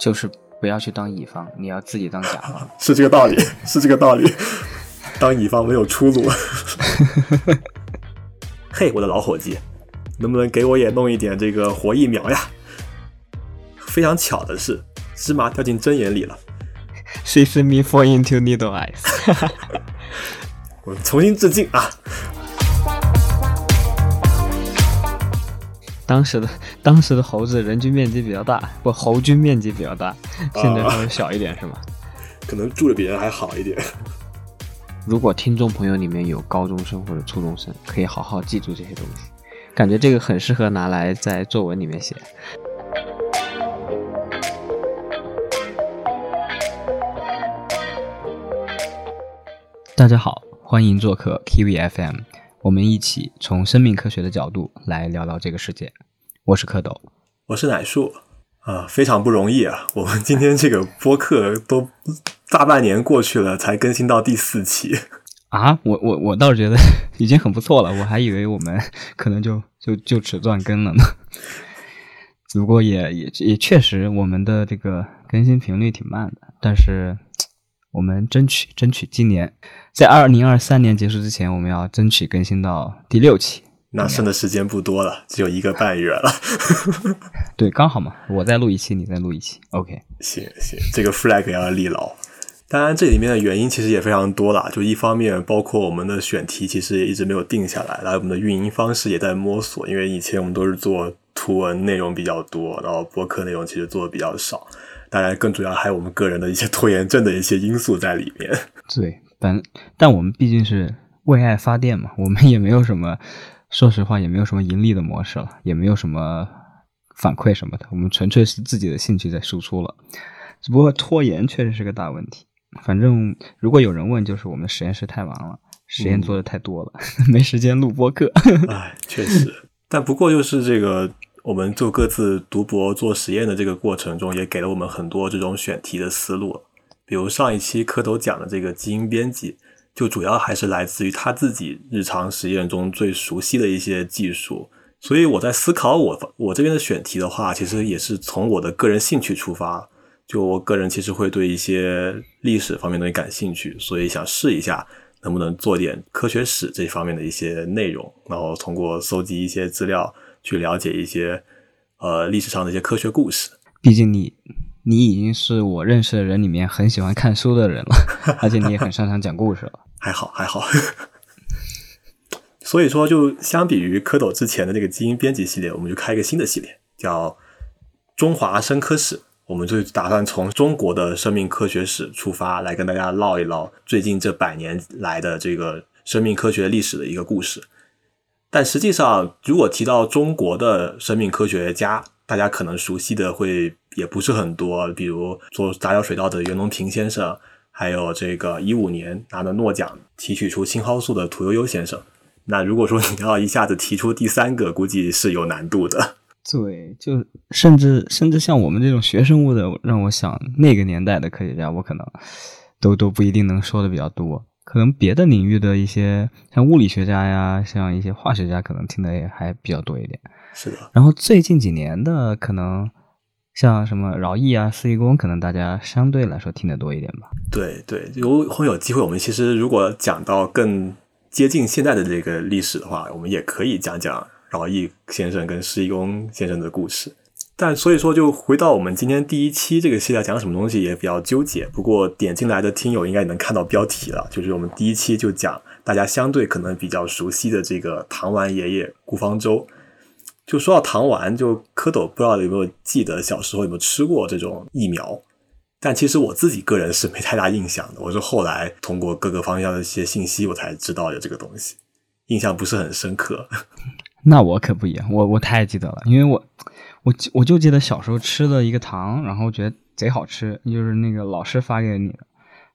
就是不要去当乙方，你要自己当甲方。是这个道理，是这个道理。当乙方没有出路。嘿，我的老伙计，能不能给我也弄一点这个活疫苗呀？非常巧的是，芝麻掉进针眼里了。She see me fall into needle eyes。我重新致敬啊！当时的 当时的猴子人均面积比较大，不，猴均面积比较大，现在稍微小一点是吗？可能住的比人还好一点。如果听众朋友里面有高中生或者初中生，可以好好记住这些东西，感觉这个很适合拿来在作文里面写。大家好，欢迎做客 Kiwi FM，我们一起从生命科学的角度来聊聊这个世界。我是蝌蚪，我是奶树啊，非常不容易啊！我们今天这个播客都大半年过去了，才更新到第四期 啊！我我我倒是觉得 已经很不错了，我还以为我们可能就就就此断更了呢。只不过也也也确实，我们的这个更新频率挺慢的，但是。我们争取争取今年在二零二三年结束之前，我们要争取更新到第六期。那剩的时间不多了，只有一个半月了。对，刚好嘛，我再录一期，你再录一期。OK，行行，这个 flag 要立牢。当然，这里面的原因其实也非常多啦。就一方面，包括我们的选题其实也一直没有定下来，然后我们的运营方式也在摸索。因为以前我们都是做图文内容比较多，然后播客内容其实做的比较少。当然，更主要还有我们个人的一些拖延症的一些因素在里面。对，但但我们毕竟是为爱发电嘛，我们也没有什么，说实话也没有什么盈利的模式了，也没有什么反馈什么的，我们纯粹是自己的兴趣在输出了。只不过拖延确实是个大问题。反正如果有人问，就是我们实验室太忙了，实验做的太多了，没时间录播客。哎，确实。但不过就是这个。我们做各自读博做实验的这个过程中，也给了我们很多这种选题的思路。比如上一期蝌蚪讲的这个基因编辑，就主要还是来自于他自己日常实验中最熟悉的一些技术。所以我在思考我我这边的选题的话，其实也是从我的个人兴趣出发。就我个人其实会对一些历史方面东西感兴趣，所以想试一下能不能做点科学史这方面的一些内容，然后通过搜集一些资料。去了解一些呃历史上的一些科学故事。毕竟你你已经是我认识的人里面很喜欢看书的人了，而且你也很擅长讲故事了。还 好还好。所以说，就相比于蝌蚪之前的那个基因编辑系列，我们就开一个新的系列，叫中华生科史。我们就打算从中国的生命科学史出发，来跟大家唠一唠最近这百年来的这个生命科学历史的一个故事。但实际上，如果提到中国的生命科学家，大家可能熟悉的会也不是很多，比如做杂交水稻的袁隆平先生，还有这个一五年拿的诺奖提取出青蒿素的屠呦呦先生。那如果说你要一下子提出第三个，估计是有难度的。对，就甚至甚至像我们这种学生物的，让我想那个年代的科学家，我可能都都不一定能说的比较多。可能别的领域的一些像物理学家呀，像一些化学家，可能听的也还比较多一点。是的。然后最近几年的，可能像什么饶毅啊、四义公，可能大家相对来说听得多一点吧。对对，如果有机会，我们其实如果讲到更接近现在的这个历史的话，我们也可以讲讲饶毅先生跟施义公先生的故事。但所以说，就回到我们今天第一期这个系列讲什么东西也比较纠结。不过点进来的听友应该也能看到标题了，就是我们第一期就讲大家相对可能比较熟悉的这个糖丸爷爷顾方舟。就说到糖丸，就蝌蚪不知道有没有记得小时候有没有吃过这种疫苗？但其实我自己个人是没太大印象的。我是后来通过各个方向的一些信息，我才知道有这个东西，印象不是很深刻。那我可不一样，我我太记得了，因为我。我我就记得小时候吃的一个糖，然后觉得贼好吃，就是那个老师发给你的，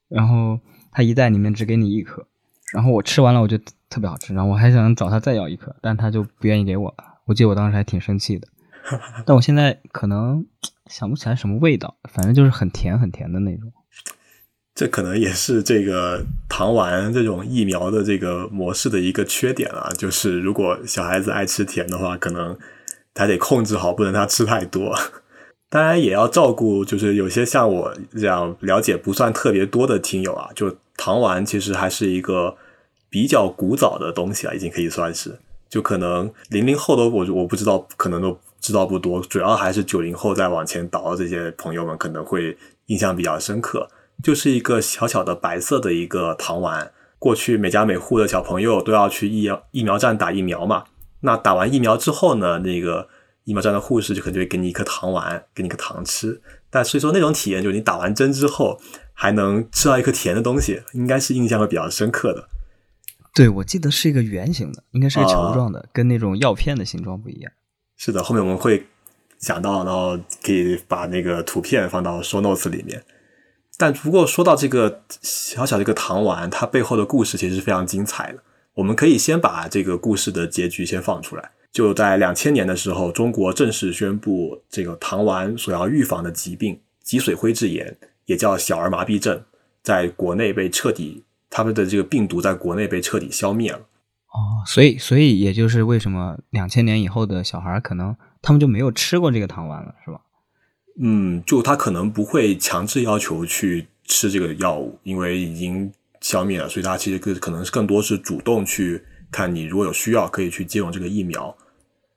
然后他一袋里面只给你一颗，然后我吃完了，我觉得特别好吃，然后我还想找他再要一颗，但他就不愿意给我了。我记得我当时还挺生气的，但我现在可能想不起来什么味道，反正就是很甜很甜的那种。这可能也是这个糖丸这种疫苗的这个模式的一个缺点啊，就是如果小孩子爱吃甜的话，可能。他得控制好，不能他吃太多。当然也要照顾，就是有些像我这样了解不算特别多的听友啊，就糖丸其实还是一个比较古早的东西啊，已经可以算是，就可能零零后的我我不知道，可能都知道不多，主要还是九零后再往前倒的这些朋友们可能会印象比较深刻，就是一个小小的白色的一个糖丸，过去每家每户的小朋友都要去疫疫苗站打疫苗嘛，那打完疫苗之后呢，那个。疫苗站的护士就可能就会给你一颗糖丸，给你个糖吃。但所以说那种体验，就是你打完针之后还能吃到一颗甜的东西，应该是印象会比较深刻的。对，我记得是一个圆形的，应该是个球状的，跟那种药片的形状不一样。是的，后面我们会讲到，然后可以把那个图片放到 show notes 里面。但不过说到这个小小的一个糖丸，它背后的故事其实是非常精彩的。我们可以先把这个故事的结局先放出来。就在两千年的时候，中国正式宣布这个糖丸所要预防的疾病脊髓灰质炎，也叫小儿麻痹症，在国内被彻底，他们的这个病毒在国内被彻底消灭了。哦，所以，所以也就是为什么两千年以后的小孩可能他们就没有吃过这个糖丸了，是吧？嗯，就他可能不会强制要求去吃这个药物，因为已经消灭了，所以它其实更可能是更多是主动去看你如果有需要可以去接种这个疫苗。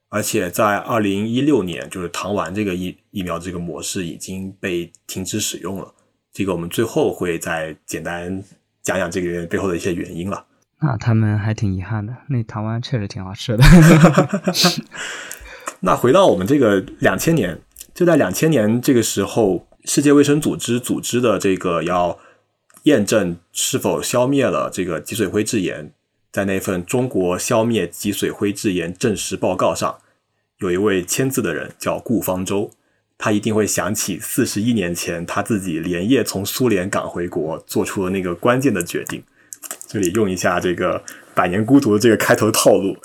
而且在二零一六年，就是糖丸这个疫疫苗这个模式已经被停止使用了。这个我们最后会再简单讲讲这个背后的一些原因了。那他们还挺遗憾的，那糖丸确实挺好吃的。那回到我们这个两千年，就在两千年这个时候，世界卫生组织组织的这个要验证是否消灭了这个脊髓灰质炎。在那份中国消灭脊髓灰质炎证实报告上，有一位签字的人叫顾方舟，他一定会想起四十一年前他自己连夜从苏联赶回国，做出了那个关键的决定。这里用一下这个《百年孤独》的这个开头套路，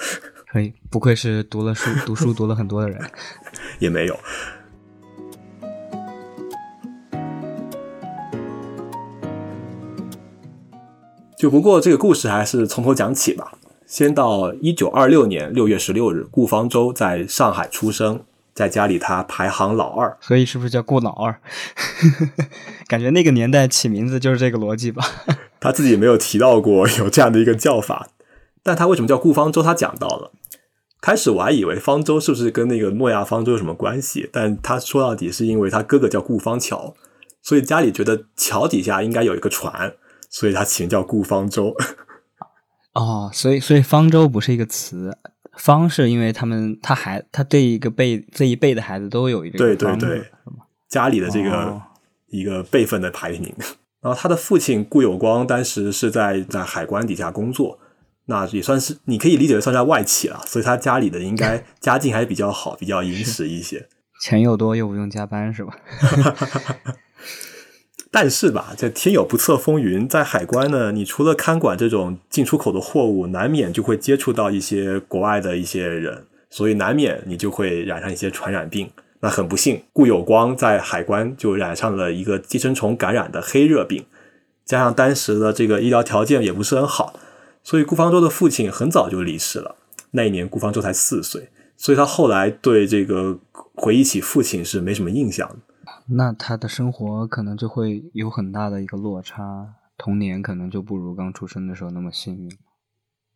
可以，不愧是读了书、读书读了很多的人，也没有。就不过这个故事还是从头讲起吧。先到一九二六年六月十六日，顾方舟在上海出生，在家里他排行老二，所以是不是叫顾老二？感觉那个年代起名字就是这个逻辑吧。他自己没有提到过有这样的一个叫法，但他为什么叫顾方舟？他讲到了。开始我还以为方舟是不是跟那个诺亚方舟有什么关系，但他说到底是因为他哥哥叫顾方桥，所以家里觉得桥底下应该有一个船。所以他起名叫顾方舟，哦，所以所以方舟不是一个词，方是因为他们他孩他这一个辈这一辈的孩子都有一个对对对，家里的这个一个辈分的排名。然后他的父亲顾有光当时是在在海关底下工作，那也算是你可以理解为算在外企了，所以他家里的应该 家境还是比较好，比较殷实一些，钱又多又不用加班是吧？但是吧，这天有不测风云，在海关呢，你除了看管这种进出口的货物，难免就会接触到一些国外的一些人，所以难免你就会染上一些传染病。那很不幸，顾有光在海关就染上了一个寄生虫感染的黑热病，加上当时的这个医疗条件也不是很好，所以顾方舟的父亲很早就离世了。那一年顾方舟才四岁，所以他后来对这个回忆起父亲是没什么印象的。那他的生活可能就会有很大的一个落差，童年可能就不如刚出生的时候那么幸运。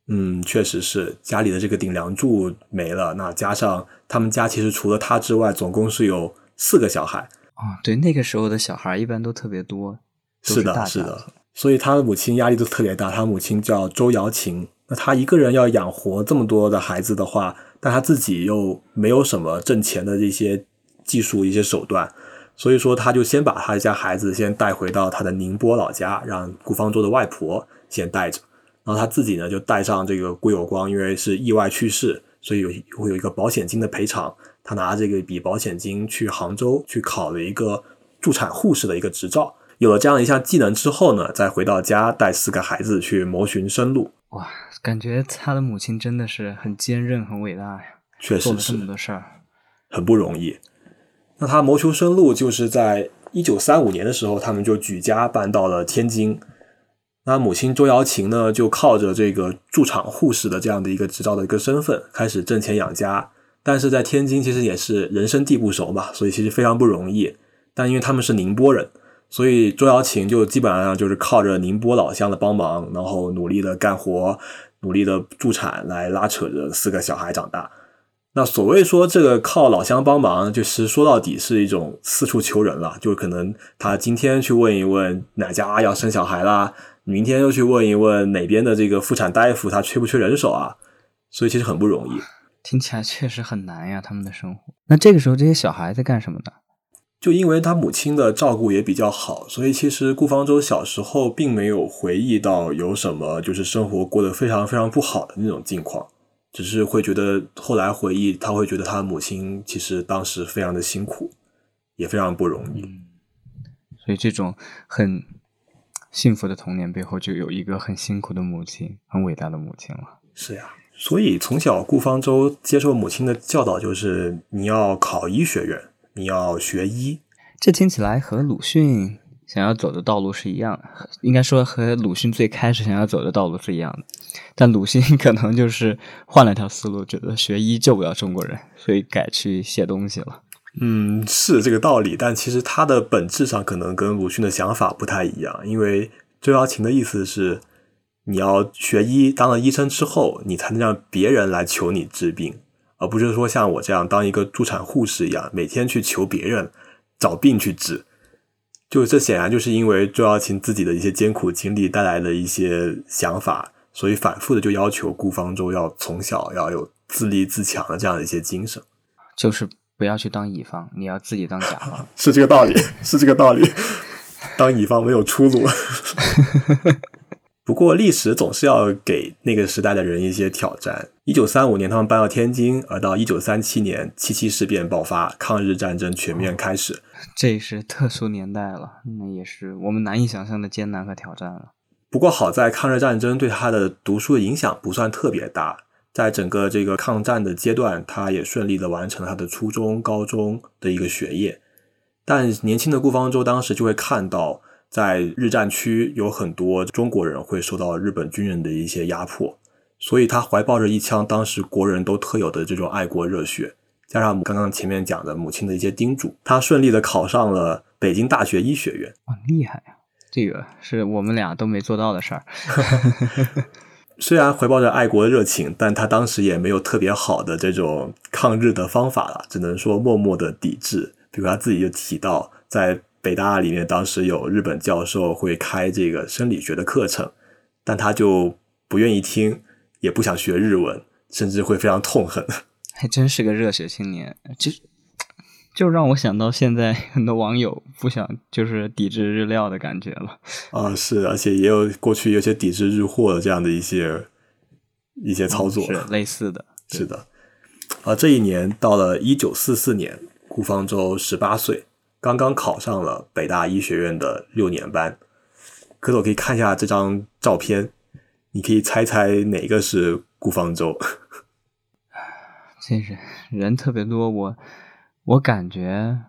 嗯，确实是家里的这个顶梁柱没了，那加上他们家其实除了他之外，总共是有四个小孩。啊，对，那个时候的小孩一般都特别多。是的，是的，所以他的母亲压力都特别大。他母亲叫周瑶琴，那他一个人要养活这么多的孩子的话，但他自己又没有什么挣钱的这些技术、一些手段。所以说，他就先把他家孩子先带回到他的宁波老家，让顾方舟的外婆先带着，然后他自己呢就带上这个顾有光，因为是意外去世，所以有会有一个保险金的赔偿。他拿这个笔保险金去杭州去考了一个助产护士的一个执照。有了这样一项技能之后呢，再回到家带四个孩子去谋寻生路。哇，感觉他的母亲真的是很坚韧、很伟大呀！确实是这么多事儿，很不容易。那他谋求生路，就是在一九三五年的时候，他们就举家搬到了天津。那母亲周瑶琴呢，就靠着这个驻场护士的这样的一个执照的一个身份，开始挣钱养家。但是在天津其实也是人生地不熟嘛，所以其实非常不容易。但因为他们是宁波人，所以周瑶琴就基本上就是靠着宁波老乡的帮忙，然后努力的干活，努力的助产来拉扯着四个小孩长大。那所谓说这个靠老乡帮忙，就是说到底是一种四处求人了，就可能他今天去问一问哪家要生小孩啦，明天又去问一问哪边的这个妇产大夫他缺不缺人手啊，所以其实很不容易。听起来确实很难呀，他们的生活。那这个时候这些小孩在干什么呢？就因为他母亲的照顾也比较好，所以其实顾方舟小时候并没有回忆到有什么就是生活过得非常非常不好的那种境况，只是会觉得后来回忆，他会觉得他母亲其实当时非常的辛苦，也非常不容易。所以这种很幸福的童年背后，就有一个很辛苦的母亲，很伟大的母亲了。是呀，所以从小顾方舟接受母亲的教导就是你要考医学院。你要学医，这听起来和鲁迅想要走的道路是一样的，应该说和鲁迅最开始想要走的道路是一样的。但鲁迅 可能就是换了条思路，觉得学医救不了中国人，所以改去写东西了。嗯，是这个道理，但其实他的本质上可能跟鲁迅的想法不太一样，因为周瑶琴的意思是，你要学医，当了医生之后，你才能让别人来求你治病。而不是说像我这样当一个助产护士一样，每天去求别人找病去治，就这显然就是因为周瑶琴自己的一些艰苦经历带来的一些想法，所以反复的就要求顾方舟要从小要有自立自强的这样的一些精神，就是不要去当乙方，你要自己当甲方，是这个道理，是这个道理，当乙方没有出路。不过，历史总是要给那个时代的人一些挑战。一九三五年，他们搬到天津，而到一九三七年，七七事变爆发，抗日战争全面开始。这是特殊年代了，那也是我们难以想象的艰难和挑战了。不过，好在抗日战争对他的读书的影响不算特别大，在整个这个抗战的阶段，他也顺利的完成了他的初中、高中的一个学业。但年轻的顾方舟当时就会看到。在日战区有很多中国人会受到日本军人的一些压迫，所以他怀抱着一腔当时国人都特有的这种爱国热血，加上刚刚前面讲的母亲的一些叮嘱，他顺利的考上了北京大学医学院。哇，厉害呀！这个是我们俩都没做到的事儿。虽然怀抱着爱国热情，但他当时也没有特别好的这种抗日的方法了，只能说默默的抵制。比如他自己就提到在。北大里面当时有日本教授会开这个生理学的课程，但他就不愿意听，也不想学日文，甚至会非常痛恨。还真是个热血青年，就就让我想到现在很多网友不想就是抵制日料的感觉了。啊，是，而且也有过去有些抵制日货的这样的一些一些操作，是类似的。是的，啊，这一年到了一九四四年，顾方舟十八岁。刚刚考上了北大医学院的六年班，可是我可以看一下这张照片，你可以猜猜哪个是顾方舟？这是人特别多，我我感觉，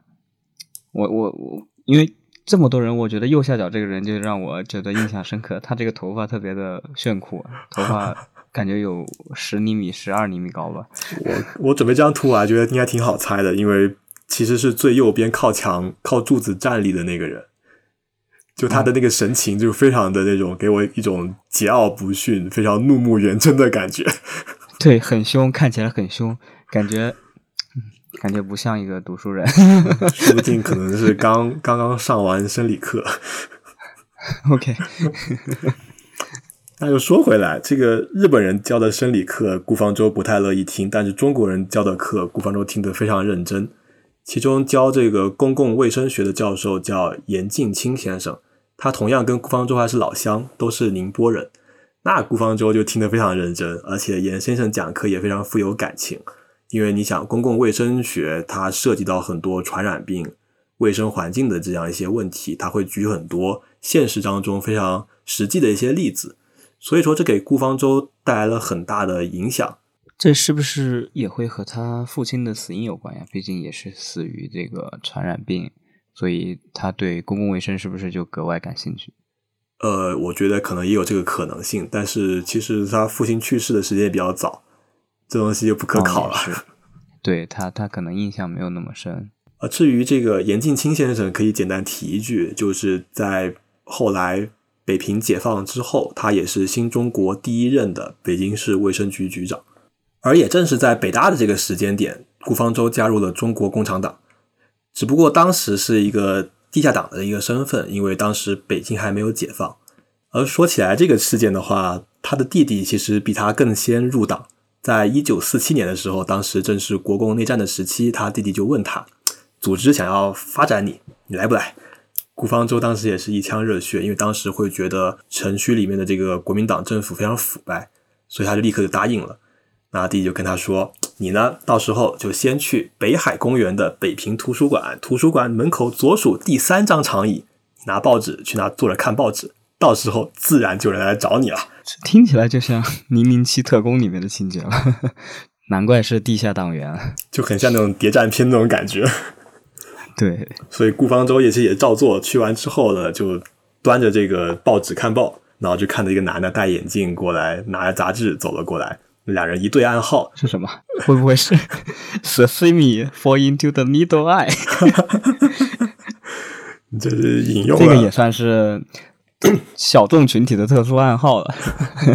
我我我，因为这么多人，我觉得右下角这个人就让我觉得印象深刻，他这个头发特别的炫酷，头发 感觉有十厘米、十二厘米高吧。我我准备这张图，我还觉得应该挺好猜的，因为。其实是最右边靠墙、靠柱子站立的那个人，就他的那个神情，就非常的那种，给我一种桀骜不驯、非常怒目圆睁的感觉。对，很凶，看起来很凶，感觉，感觉不像一个读书人。说不定可能是刚刚刚上完生理课。OK，那又说回来，这个日本人教的生理课，顾方舟不太乐意听，但是中国人教的课，顾方舟听得非常认真。其中教这个公共卫生学的教授叫严敬清先生，他同样跟顾方舟还是老乡，都是宁波人。那顾方舟就听得非常认真，而且严先生讲课也非常富有感情。因为你想，公共卫生学它涉及到很多传染病、卫生环境的这样一些问题，他会举很多现实当中非常实际的一些例子，所以说这给顾方舟带来了很大的影响。这是不是也会和他父亲的死因有关呀？毕竟也是死于这个传染病，所以他对公共卫生是不是就格外感兴趣？呃，我觉得可能也有这个可能性，但是其实他父亲去世的时间也比较早，这东西就不可考了。对他他可能印象没有那么深。呃，至于这个严敬清先生，可以简单提一句，就是在后来北平解放之后，他也是新中国第一任的北京市卫生局局长。而也正是在北大的这个时间点，顾方舟加入了中国共产党，只不过当时是一个地下党的一个身份，因为当时北京还没有解放。而说起来这个事件的话，他的弟弟其实比他更先入党，在一九四七年的时候，当时正是国共内战的时期，他弟弟就问他，组织想要发展你，你来不来？顾方舟当时也是一腔热血，因为当时会觉得城区里面的这个国民党政府非常腐败，所以他就立刻就答应了。那弟弟就跟他说：“你呢，到时候就先去北海公园的北平图书馆，图书馆门口左数第三张长椅，拿报纸去那坐着看报纸。到时候自然就有人来找你了。”听起来就像《零零七特工》里面的情节了，难怪是地下党员，就很像那种谍战片那种感觉。对，所以顾方舟也是也照做，去完之后呢，就端着这个报纸看报，然后就看到一个男的戴眼镜过来，拿着杂志走了过来。两人一对暗号是什么？会不会是 “see me fall into the middle eye”？这是引用，这个也算是 小众群体的特殊暗号了，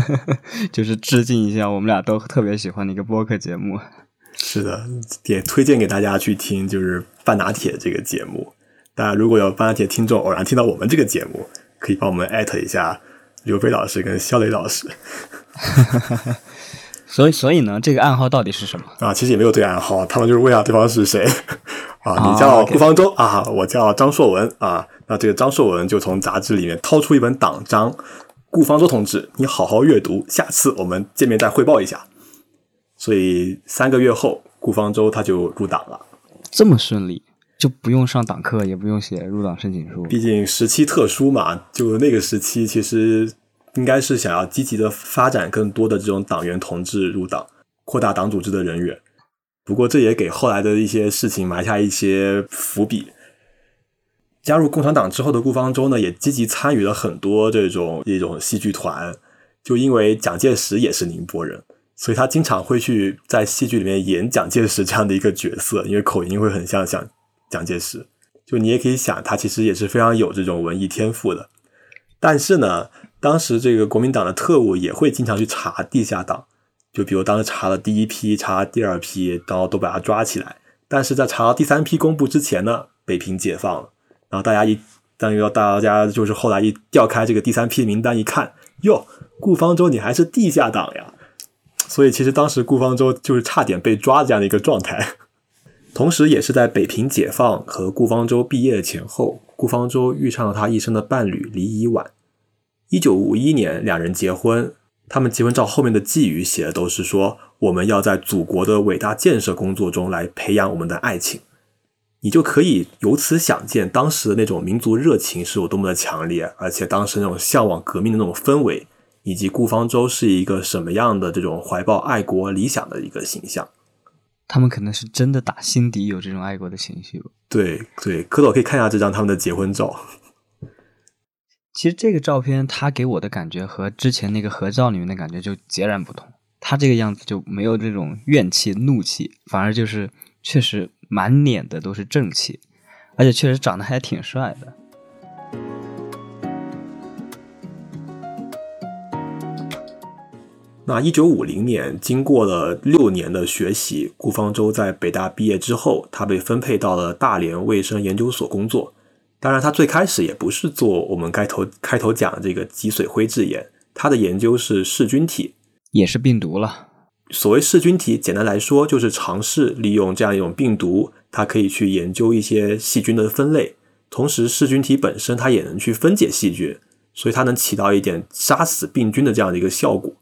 就是致敬一下我们俩都特别喜欢的一个播客节目。是的，也推荐给大家去听，就是半拿铁这个节目。大家如果有半拿铁听众偶然听到我们这个节目，可以帮我们艾特一下刘飞老师跟肖磊老师。所以，所以呢，这个暗号到底是什么啊？其实也没有对暗号，他们就是问下对方是谁 啊？你叫顾方舟啊，我叫张硕文啊。那这个张硕文就从杂志里面掏出一本党章，顾方舟同志，你好好阅读，下次我们见面再汇报一下。所以三个月后，顾方舟他就入党了，这么顺利，就不用上党课，也不用写入党申请书。毕竟时期特殊嘛，就那个时期其实。应该是想要积极的发展更多的这种党员同志入党，扩大党组织的人员。不过这也给后来的一些事情埋下一些伏笔。加入共产党之后的顾方舟呢，也积极参与了很多这种一种戏剧团。就因为蒋介石也是宁波人，所以他经常会去在戏剧里面演蒋介石这样的一个角色，因为口音会很像蒋蒋介石。就你也可以想，他其实也是非常有这种文艺天赋的。但是呢。当时这个国民党的特务也会经常去查地下党，就比如当时查了第一批，查第二批，然后都把他抓起来。但是在查到第三批公布之前呢，北平解放了，然后大家一，但要大家就是后来一调开这个第三批名单一看，哟，顾方舟你还是地下党呀！所以其实当时顾方舟就是差点被抓这样的一个状态。同时，也是在北平解放和顾方舟毕业前后，顾方舟遇上了他一生的伴侣李以晚。一九五一年，两人结婚。他们结婚照后面的寄语写的都是说：“我们要在祖国的伟大建设工作中来培养我们的爱情。”你就可以由此想见，当时的那种民族热情是有多么的强烈，而且当时那种向往革命的那种氛围，以及顾方舟是一个什么样的这种怀抱爱国理想的一个形象。他们可能是真的打心底有这种爱国的情绪吧。对对，蝌蚪可以看一下这张他们的结婚照。其实这个照片，他给我的感觉和之前那个合照里面的感觉就截然不同。他这个样子就没有这种怨气、怒气，反而就是确实满脸的都是正气，而且确实长得还挺帅的。那一九五零年，经过了六年的学习，顾方舟在北大毕业之后，他被分配到了大连卫生研究所工作。当然，他最开始也不是做我们开头开头讲的这个脊髓灰质炎，他的研究是噬菌体，也是病毒了。所谓噬菌体，简单来说就是尝试利用这样一种病毒，它可以去研究一些细菌的分类，同时噬菌体本身它也能去分解细菌，所以它能起到一点杀死病菌的这样的一个效果。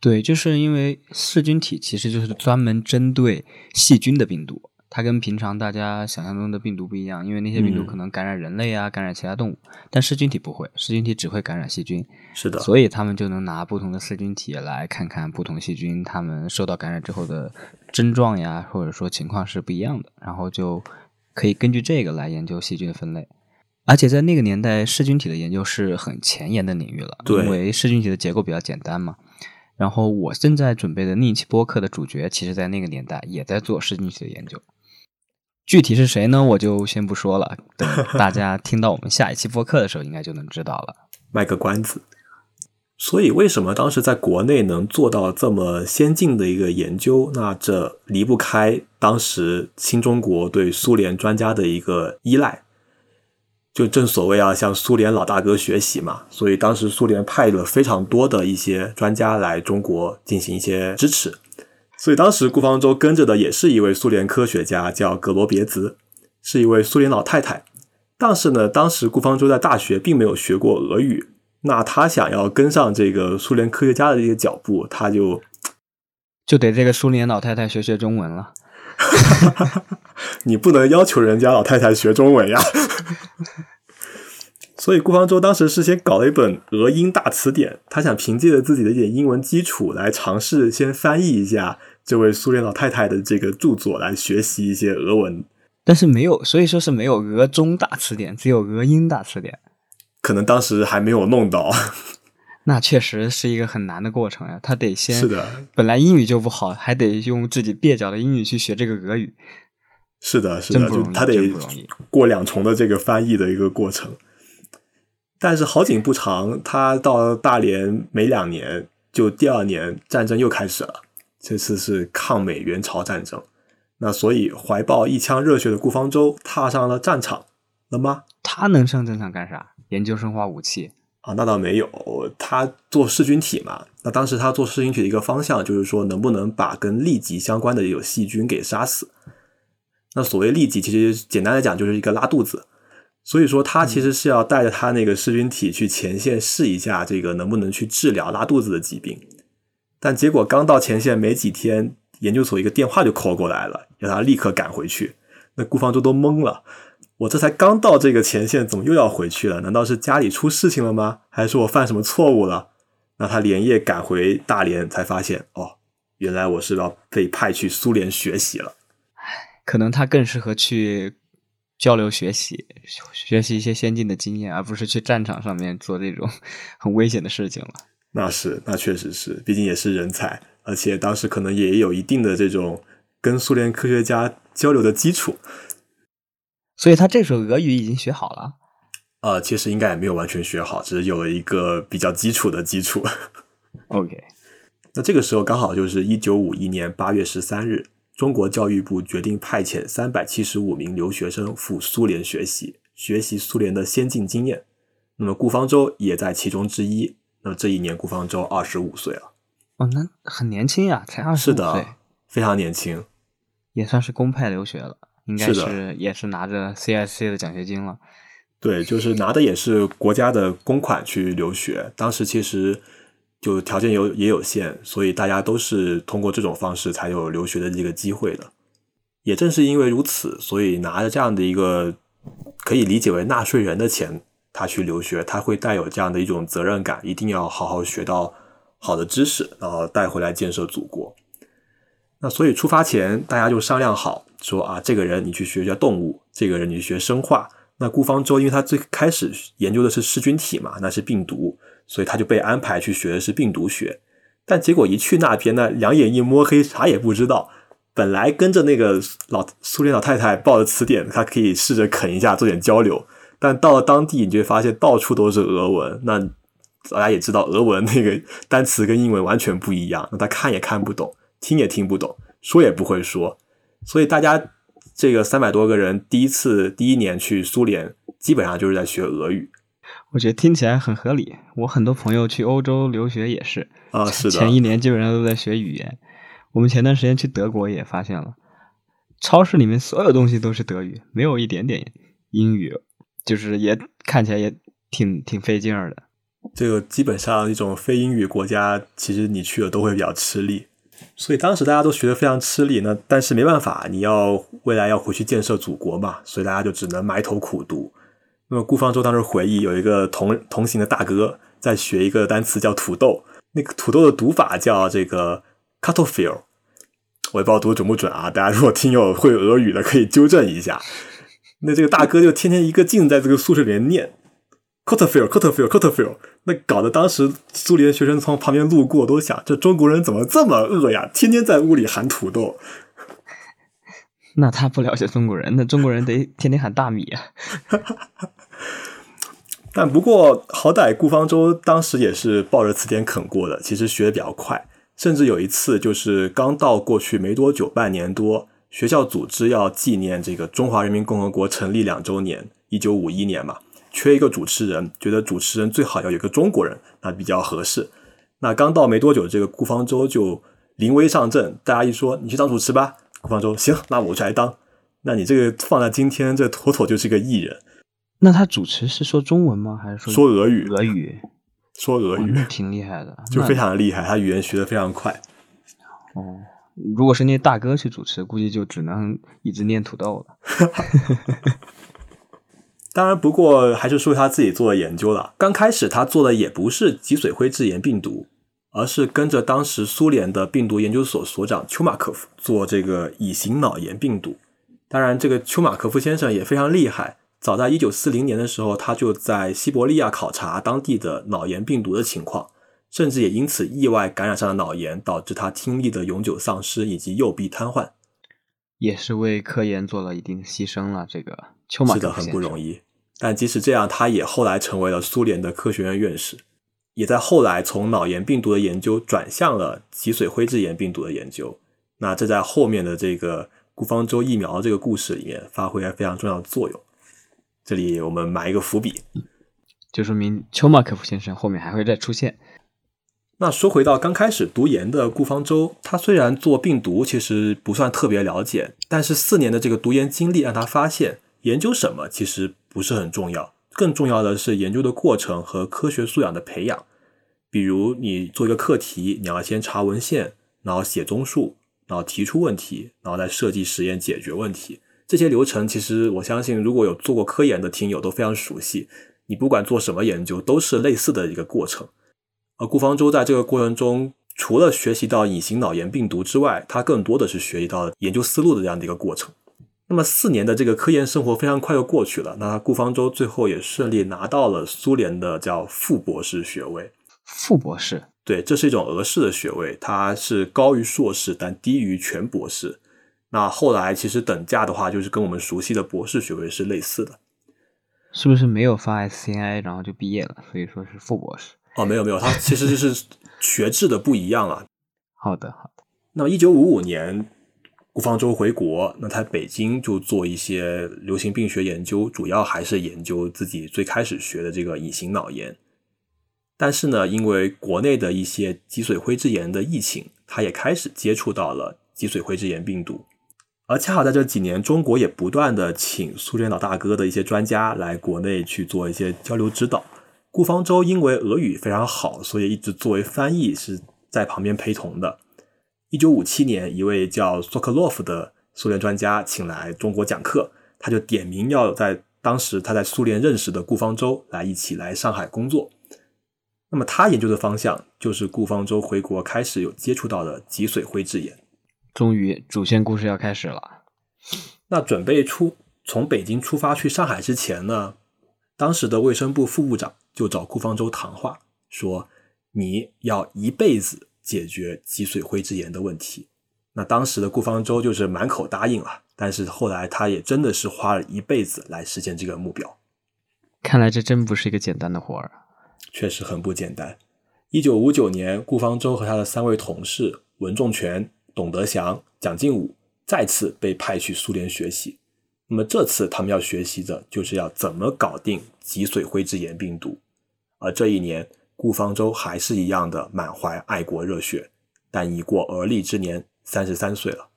对，就是因为噬菌体其实就是专门针对细菌的病毒。它跟平常大家想象中的病毒不一样，因为那些病毒可能感染人类啊，感染其他动物，但噬菌体不会，噬菌体只会感染细菌。是的，所以他们就能拿不同的噬菌体来看看不同细菌，它们受到感染之后的症状呀，或者说情况是不一样的，然后就可以根据这个来研究细菌的分类。而且在那个年代，噬菌体的研究是很前沿的领域了，因为噬菌体的结构比较简单嘛。然后我正在准备的另一期播客的主角，其实在那个年代也在做噬菌体的研究。具体是谁呢？我就先不说了，等 大家听到我们下一期播客的时候，应该就能知道了。卖个关子。所以，为什么当时在国内能做到这么先进的一个研究？那这离不开当时新中国对苏联专家的一个依赖。就正所谓啊，向苏联老大哥学习嘛。所以当时苏联派了非常多的一些专家来中国进行一些支持。所以当时顾方舟跟着的也是一位苏联科学家，叫格罗别兹，是一位苏联老太太。但是呢，当时顾方舟在大学并没有学过俄语。那他想要跟上这个苏联科学家的这些脚步，他就就得这个苏联老太太学学中文了。你不能要求人家老太太学中文呀。所以顾方舟当时是先搞了一本俄英大词典，他想凭借着自己的一点英文基础来尝试先翻译一下这位苏联老太太的这个著作，来学习一些俄文。但是没有，所以说是没有俄中大词典，只有俄英大词典。可能当时还没有弄到，那确实是一个很难的过程呀。他得先是的，本来英语就不好，还得用自己蹩脚的英语去学这个俄语。是的，是的，就他得过两重的这个翻译的一个过程。但是好景不长，他到大连没两年，就第二年战争又开始了。这次是抗美援朝战争。那所以怀抱一腔热血的顾方舟踏上了战场了吗？他能上战场干啥？研究生化武器啊？那倒没有，他做噬菌体嘛。那当时他做噬菌体的一个方向就是说，能不能把跟痢疾相关的有细菌给杀死？那所谓痢疾，其实简单来讲就是一个拉肚子。所以说，他其实是要带着他那个噬菌体去前线试一下，这个能不能去治疗拉肚子的疾病。但结果刚到前线没几天，研究所一个电话就 call 过来了，要他立刻赶回去。那顾方舟都懵了。我这才刚到这个前线，怎么又要回去了？难道是家里出事情了吗？还是我犯什么错误了？那他连夜赶回大连，才发现哦，原来我是要被派去苏联学习了。可能他更适合去交流学习，学习一些先进的经验，而不是去战场上面做这种很危险的事情了。那是，那确实是，毕竟也是人才，而且当时可能也有一定的这种跟苏联科学家交流的基础。所以他这首俄语已经学好了，呃，其实应该也没有完全学好，只是有了一个比较基础的基础。OK，那这个时候刚好就是一九五一年八月十三日，中国教育部决定派遣三百七十五名留学生赴苏联学习，学习苏联的先进经验。那么顾方舟也在其中之一。那么这一年，顾方舟二十五岁了。哦，那很年轻呀，才二十五岁，非常年轻，也算是公派留学了。应该是也是拿着 CSC 的奖学金了，对，就是拿的也是国家的公款去留学。当时其实就条件有也有限，所以大家都是通过这种方式才有留学的这个机会的。也正是因为如此，所以拿着这样的一个可以理解为纳税人的钱，他去留学，他会带有这样的一种责任感，一定要好好学到好的知识，然后带回来建设祖国。那所以出发前，大家就商量好。说啊，这个人你去学一下动物，这个人你去学生化。那顾方舟因为他最开始研究的是噬菌体嘛，那是病毒，所以他就被安排去学的是病毒学。但结果一去那边呢，两眼一摸黑，啥也不知道。本来跟着那个老苏联老太太抱着词典，他可以试着啃一下，做点交流。但到了当地，你就会发现到处都是俄文。那大家也知道，俄文那个单词跟英文完全不一样，那他看也看不懂，听也听不懂，说也不会说。所以大家这个三百多个人第一次第一年去苏联，基本上就是在学俄语。我觉得听起来很合理。我很多朋友去欧洲留学也是啊，是的，前一年基本上都在学语言。我们前段时间去德国也发现了，超市里面所有东西都是德语，没有一点点英语，就是也看起来也挺挺费劲儿的。这个基本上一种非英语国家，其实你去了都会比较吃力。所以当时大家都学的非常吃力，那但是没办法，你要未来要回去建设祖国嘛，所以大家就只能埋头苦读。那么顾方舟当时回忆，有一个同同行的大哥在学一个单词叫土豆，那个土豆的读法叫这个 c u t t l f i e l 我也不知道读准不准啊，大家如果听友会俄语的可以纠正一下。那这个大哥就天天一个劲在这个宿舍里面念，c o t e r f i e l d c o t e r f i e l d c o t e r f i e l d 那搞得当时苏联学生从旁边路过都想，这中国人怎么这么饿呀？天天在屋里喊土豆。那他不了解中国人，那中国人得天天喊大米啊。但不过好歹顾方舟当时也是抱着词典啃过的，其实学的比较快。甚至有一次，就是刚到过去没多久，半年多，学校组织要纪念这个中华人民共和国成立两周年，一九五一年嘛，缺一个主持人，觉得主持人最好要有个中国人，那比较合适。那刚到没多久，这个顾方舟就临危上阵，大家一说你去当主持吧，顾方舟行，那我就来当。那你这个放在今天，这妥妥就是个艺人。那他主持是说中文吗？还是说说俄语？俄语。说俄语挺厉害的，就非常的厉害，他语言学的非常快。哦，如果是那大哥去主持，估计就只能一直念土豆了。当然，不过还是说他自己做的研究了。刚开始他做的也不是脊髓灰质炎病毒，而是跟着当时苏联的病毒研究所所长丘马科夫做这个乙型脑炎病毒。当然，这个丘马科夫先生也非常厉害。早在一九四零年的时候，他就在西伯利亚考察当地的脑炎病毒的情况，甚至也因此意外感染上了脑炎，导致他听力的永久丧失以及右臂瘫痪，也是为科研做了一定牺牲了。这个丘马是的，很不容易。但即使这样，他也后来成为了苏联的科学院院士，也在后来从脑炎病毒的研究转向了脊髓灰质炎病毒的研究。那这在后面的这个顾方舟疫苗这个故事里面发挥了非常重要的作用。这里我们埋一个伏笔，就说明丘马科夫先生后面还会再出现。那说回到刚开始读研的顾方舟，他虽然做病毒其实不算特别了解，但是四年的这个读研经历让他发现，研究什么其实不是很重要，更重要的是研究的过程和科学素养的培养。比如你做一个课题，你要先查文献，然后写综述，然后提出问题，然后再设计实验解决问题。这些流程其实，我相信如果有做过科研的听友都非常熟悉。你不管做什么研究，都是类似的一个过程。而顾方舟在这个过程中，除了学习到隐形脑炎病毒之外，他更多的是学习到研究思路的这样的一个过程。那么四年的这个科研生活非常快就过去了。那顾方舟最后也顺利拿到了苏联的叫副博士学位。副博士，对，这是一种俄式的学位，它是高于硕士，但低于全博士。那后来其实等价的话，就是跟我们熟悉的博士学位是类似的，是不是没有发 SCI 然后就毕业了？所以说是副博士？哦，没有没有，它其实就是学制的不一样啊。好的好的。那么一九五五年，顾方舟回国，那他北京就做一些流行病学研究，主要还是研究自己最开始学的这个乙型脑炎。但是呢，因为国内的一些脊髓灰质炎的疫情，他也开始接触到了脊髓灰质炎病毒。而恰好在这几年，中国也不断的请苏联老大哥的一些专家来国内去做一些交流指导。顾方舟因为俄语非常好，所以一直作为翻译是在旁边陪同的。一九五七年，一位叫索克洛夫的苏联专家请来中国讲课，他就点名要在当时他在苏联认识的顾方舟来一起来上海工作。那么他研究的方向就是顾方舟回国开始有接触到的脊髓灰质炎。终于，主线故事要开始了。那准备出从北京出发去上海之前呢，当时的卫生部副部长就找顾方舟谈话，说你要一辈子解决脊髓灰质炎的问题。那当时的顾方舟就是满口答应了，但是后来他也真的是花了一辈子来实现这个目标。看来这真不是一个简单的活儿，确实很不简单。一九五九年，顾方舟和他的三位同事文仲全。董德祥、蒋劲武再次被派去苏联学习。那么这次他们要学习的就是要怎么搞定脊髓灰质炎病毒。而这一年，顾方舟还是一样的满怀爱国热血，但已过而立之年，三十三岁了，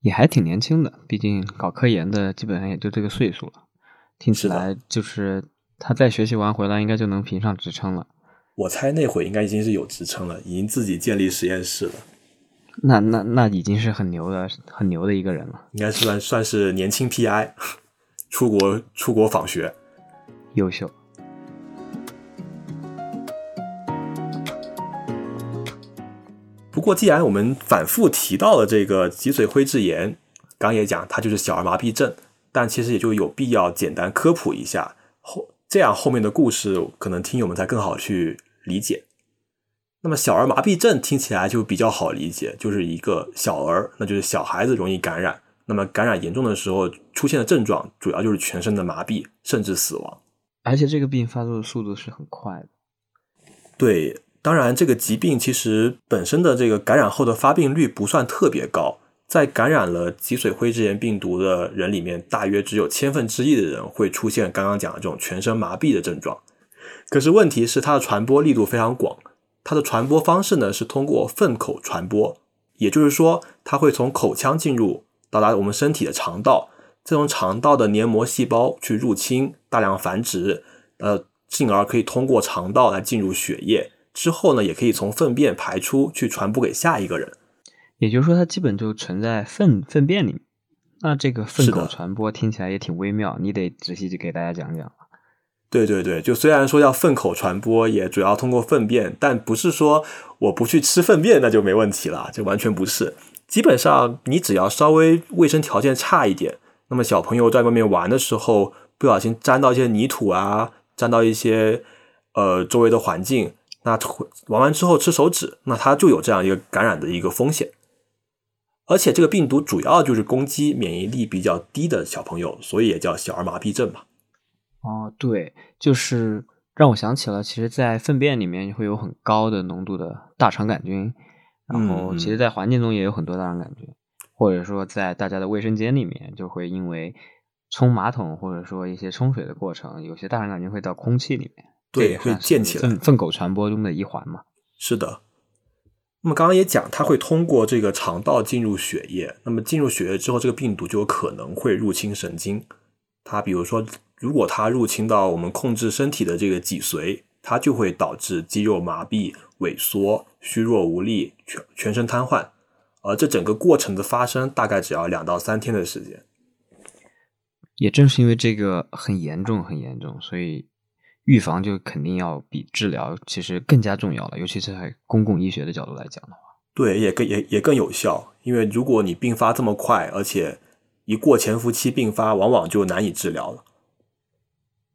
也还挺年轻的。毕竟搞科研的基本上也就这个岁数了。听起来就是他再学习完回来，应该就能评上职称了。我猜那会应该已经是有职称了，已经自己建立实验室了。那那那已经是很牛的、很牛的一个人了，应该算算是年轻 PI，出国出国访学，优秀。过，既然我们反复提到了这个脊髓灰质炎，刚也讲它就是小儿麻痹症，但其实也就有必要简单科普一下后这样后面的故事可能听友们才更好去理解。那么小儿麻痹症听起来就比较好理解，就是一个小儿，那就是小孩子容易感染。那么感染严重的时候出现的症状，主要就是全身的麻痹，甚至死亡。而且这个病发作的速度是很快的。对，当然这个疾病其实本身的这个感染后的发病率不算特别高，在感染了脊髓灰质炎病毒的人里面，大约只有千分之一的人会出现刚刚讲的这种全身麻痹的症状。可是问题是它的传播力度非常广。它的传播方式呢是通过粪口传播，也就是说，它会从口腔进入，到达我们身体的肠道，再从肠道的黏膜细胞去入侵，大量繁殖，呃，进而可以通过肠道来进入血液，之后呢，也可以从粪便排出去传播给下一个人。也就是说，它基本就存在粪粪便里面。那这个粪口传播听起来也挺微妙，你得仔细给大家讲讲。对对对，就虽然说要粪口传播，也主要通过粪便，但不是说我不去吃粪便那就没问题了，这完全不是。基本上你只要稍微卫生条件差一点，那么小朋友在外面玩的时候不小心沾到一些泥土啊，沾到一些呃周围的环境，那玩完之后吃手指，那它就有这样一个感染的一个风险。而且这个病毒主要就是攻击免疫力比较低的小朋友，所以也叫小儿麻痹症嘛。哦，对，就是让我想起了，其实，在粪便里面会有很高的浓度的大肠杆菌，然后，其实，在环境中也有很多大肠杆菌，或者说，在大家的卫生间里面，就会因为冲马桶或者说一些冲水的过程，有些大肠杆菌会到空气里面，对，会建起来，粪粪口传播中的一环嘛。是的。那么刚刚也讲，它会通过这个肠道进入血液，那么进入血液之后，这个病毒就有可能会入侵神经，它比如说。如果它入侵到我们控制身体的这个脊髓，它就会导致肌肉麻痹、萎缩、虚弱无力、全全身瘫痪。而这整个过程的发生大概只要两到三天的时间。也正是因为这个很严重、很严重，所以预防就肯定要比治疗其实更加重要了。尤其是在公共医学的角度来讲的话，对，也更也也更有效。因为如果你病发这么快，而且一过潜伏期并发，往往就难以治疗了。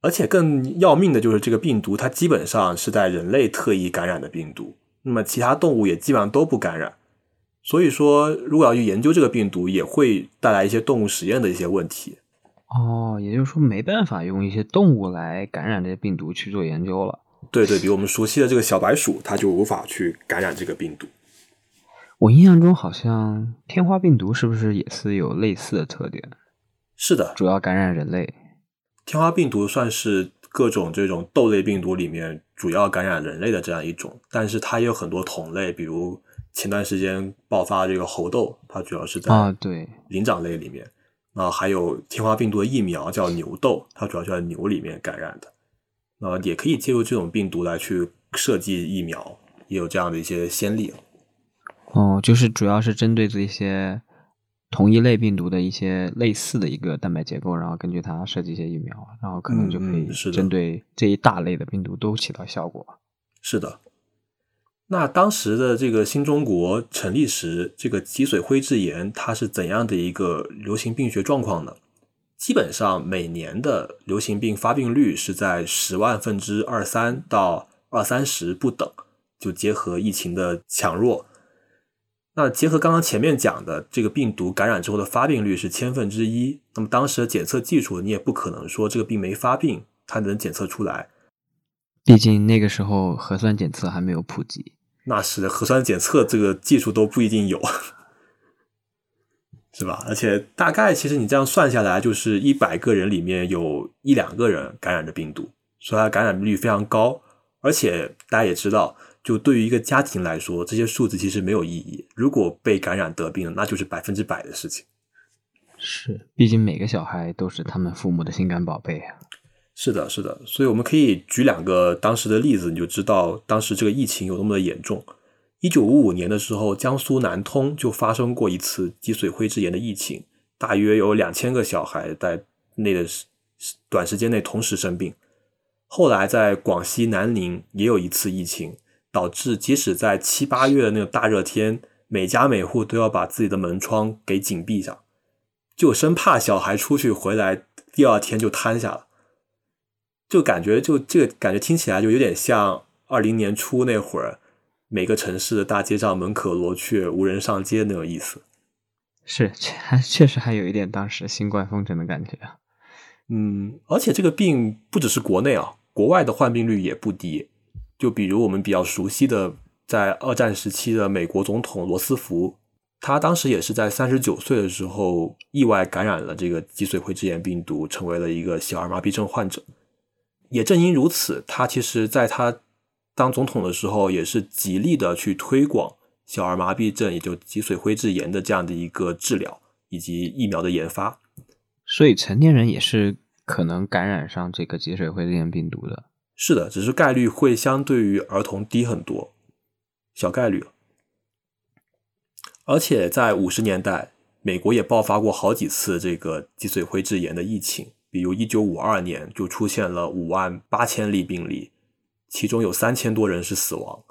而且更要命的就是这个病毒，它基本上是在人类特异感染的病毒，那么其他动物也基本上都不感染。所以说，如果要去研究这个病毒，也会带来一些动物实验的一些问题。哦，也就是说没办法用一些动物来感染这些病毒去做研究了。对对，比我们熟悉的这个小白鼠，它就无法去感染这个病毒。我印象中好像天花病毒是不是也是有类似的特点？是的，主要感染人类。天花病毒算是各种这种豆类病毒里面主要感染人类的这样一种，但是它也有很多同类，比如前段时间爆发这个猴痘，它主要是在啊对灵长类里面，啊还有天花病毒的疫苗叫牛痘，它主要就在牛里面感染的，那也可以借助这种病毒来去设计疫苗，也有这样的一些先例。哦，就是主要是针对这些。同一类病毒的一些类似的一个蛋白结构，然后根据它设计一些疫苗，然后可能就可以针对这一大类的病毒都起到效果。是的。那当时的这个新中国成立时，这个脊髓灰质炎它是怎样的一个流行病学状况呢？基本上每年的流行病发病率是在十万分之二三到二三十不等，就结合疫情的强弱。那结合刚刚前面讲的，这个病毒感染之后的发病率是千分之一，那么当时的检测技术，你也不可能说这个病没发病，它能检测出来。毕竟那个时候核酸检测还没有普及。那是，核酸检测这个技术都不一定有，是吧？而且大概其实你这样算下来，就是一百个人里面有一两个人感染的病毒，所以它感染率非常高。而且大家也知道。就对于一个家庭来说，这些数字其实没有意义。如果被感染得病，那就是百分之百的事情。是，毕竟每个小孩都是他们父母的心肝宝贝啊。是的，是的。所以我们可以举两个当时的例子，你就知道当时这个疫情有多么的严重。一九五五年的时候，江苏南通就发生过一次脊髓灰质炎的疫情，大约有两千个小孩在内的短时间内同时生病。后来在广西南宁也有一次疫情。导致即使在七八月的那个大热天，每家每户都要把自己的门窗给紧闭上，就生怕小孩出去回来第二天就瘫下了。就感觉就这个感觉听起来就有点像二零年初那会儿，每个城市的大街上门可罗雀，无人上街那种意思。是，确还 确实还有一点当时新冠封城的感觉啊。嗯，而且这个病不只是国内啊，国外的患病率也不低。就比如我们比较熟悉的，在二战时期的美国总统罗斯福，他当时也是在三十九岁的时候意外感染了这个脊髓灰质炎病毒，成为了一个小儿麻痹症患者。也正因如此，他其实在他当总统的时候，也是极力的去推广小儿麻痹症，也就脊髓灰质炎的这样的一个治疗以及疫苗的研发。所以成年人也是可能感染上这个脊髓灰质炎病毒的。是的，只是概率会相对于儿童低很多，小概率。而且在五十年代，美国也爆发过好几次这个脊髓灰质炎的疫情，比如一九五二年就出现了五万八千例病例，其中有三千多人是死亡，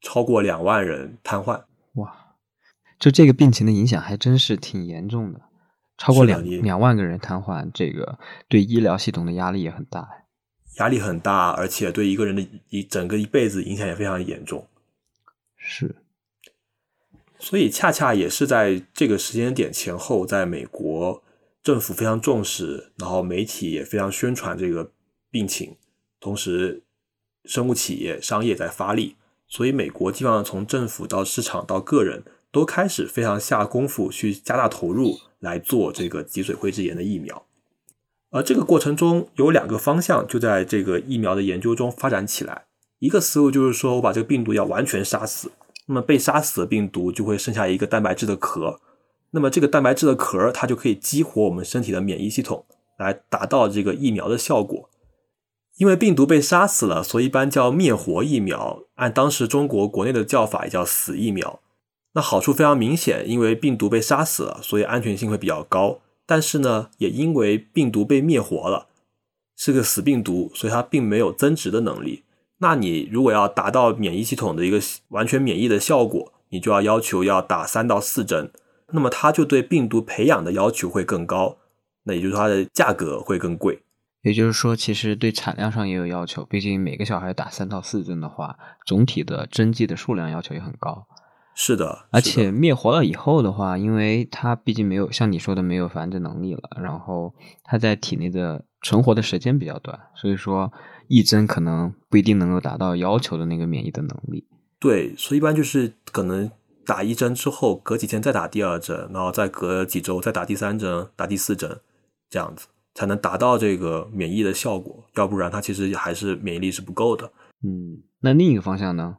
超过两万人瘫痪。哇，就这个病情的影响还真是挺严重的。超过两两万个人瘫痪，这个对医疗系统的压力也很大，压力很大，而且对一个人的一整个一辈子影响也非常严重。是，所以恰恰也是在这个时间点前后，在美国政府非常重视，然后媒体也非常宣传这个病情，同时生物企业商业在发力，所以美国基本上从政府到市场到个人都开始非常下功夫去加大投入。来做这个脊髓灰质炎的疫苗，而这个过程中有两个方向就在这个疫苗的研究中发展起来。一个思路就是说我把这个病毒要完全杀死，那么被杀死的病毒就会剩下一个蛋白质的壳，那么这个蛋白质的壳它就可以激活我们身体的免疫系统，来达到这个疫苗的效果。因为病毒被杀死了，所以一般叫灭活疫苗，按当时中国国内的叫法也叫死疫苗。那好处非常明显，因为病毒被杀死了，所以安全性会比较高。但是呢，也因为病毒被灭活了，是个死病毒，所以它并没有增殖的能力。那你如果要达到免疫系统的一个完全免疫的效果，你就要要求要打三到四针。那么它就对病毒培养的要求会更高，那也就是它的价格会更贵。也就是说，其实对产量上也有要求，毕竟每个小孩打三到四针的话，总体的针剂的数量要求也很高。是的，而且灭活了以后的话，因为它毕竟没有像你说的没有繁殖能力了，然后它在体内的存活的时间比较短，所以说一针可能不一定能够达到要求的那个免疫的能力。对，所以一般就是可能打一针之后，隔几天再打第二针，然后再隔几周再打第三针、打第四针，这样子才能达到这个免疫的效果。要不然它其实还是免疫力是不够的。嗯，那另一个方向呢？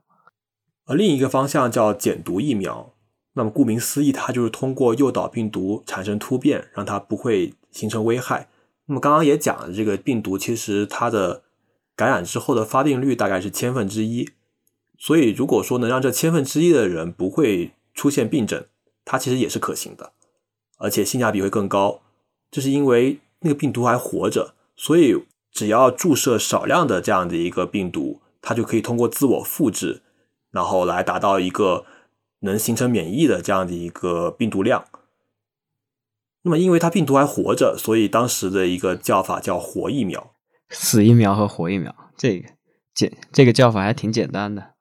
而另一个方向叫减毒疫苗，那么顾名思义，它就是通过诱导病毒产生突变，让它不会形成危害。那么刚刚也讲了，这个病毒其实它的感染之后的发病率大概是千分之一，所以如果说能让这千分之一的人不会出现病症，它其实也是可行的，而且性价比会更高。这是因为那个病毒还活着，所以只要注射少量的这样的一个病毒，它就可以通过自我复制。然后来达到一个能形成免疫的这样的一个病毒量。那么，因为它病毒还活着，所以当时的一个叫法叫活疫苗。死疫苗和活疫苗，这个简这个叫法还挺简单的。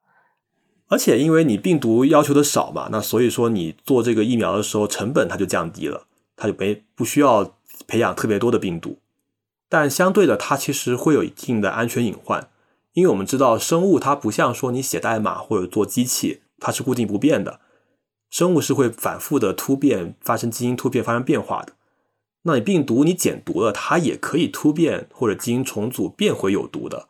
而且，因为你病毒要求的少嘛，那所以说你做这个疫苗的时候成本它就降低了，它就没不需要培养特别多的病毒。但相对的，它其实会有一定的安全隐患。因为我们知道，生物它不像说你写代码或者做机器，它是固定不变的。生物是会反复的突变，发生基因突变，发生变化的。那你病毒你减毒了，它也可以突变或者基因重组变回有毒的。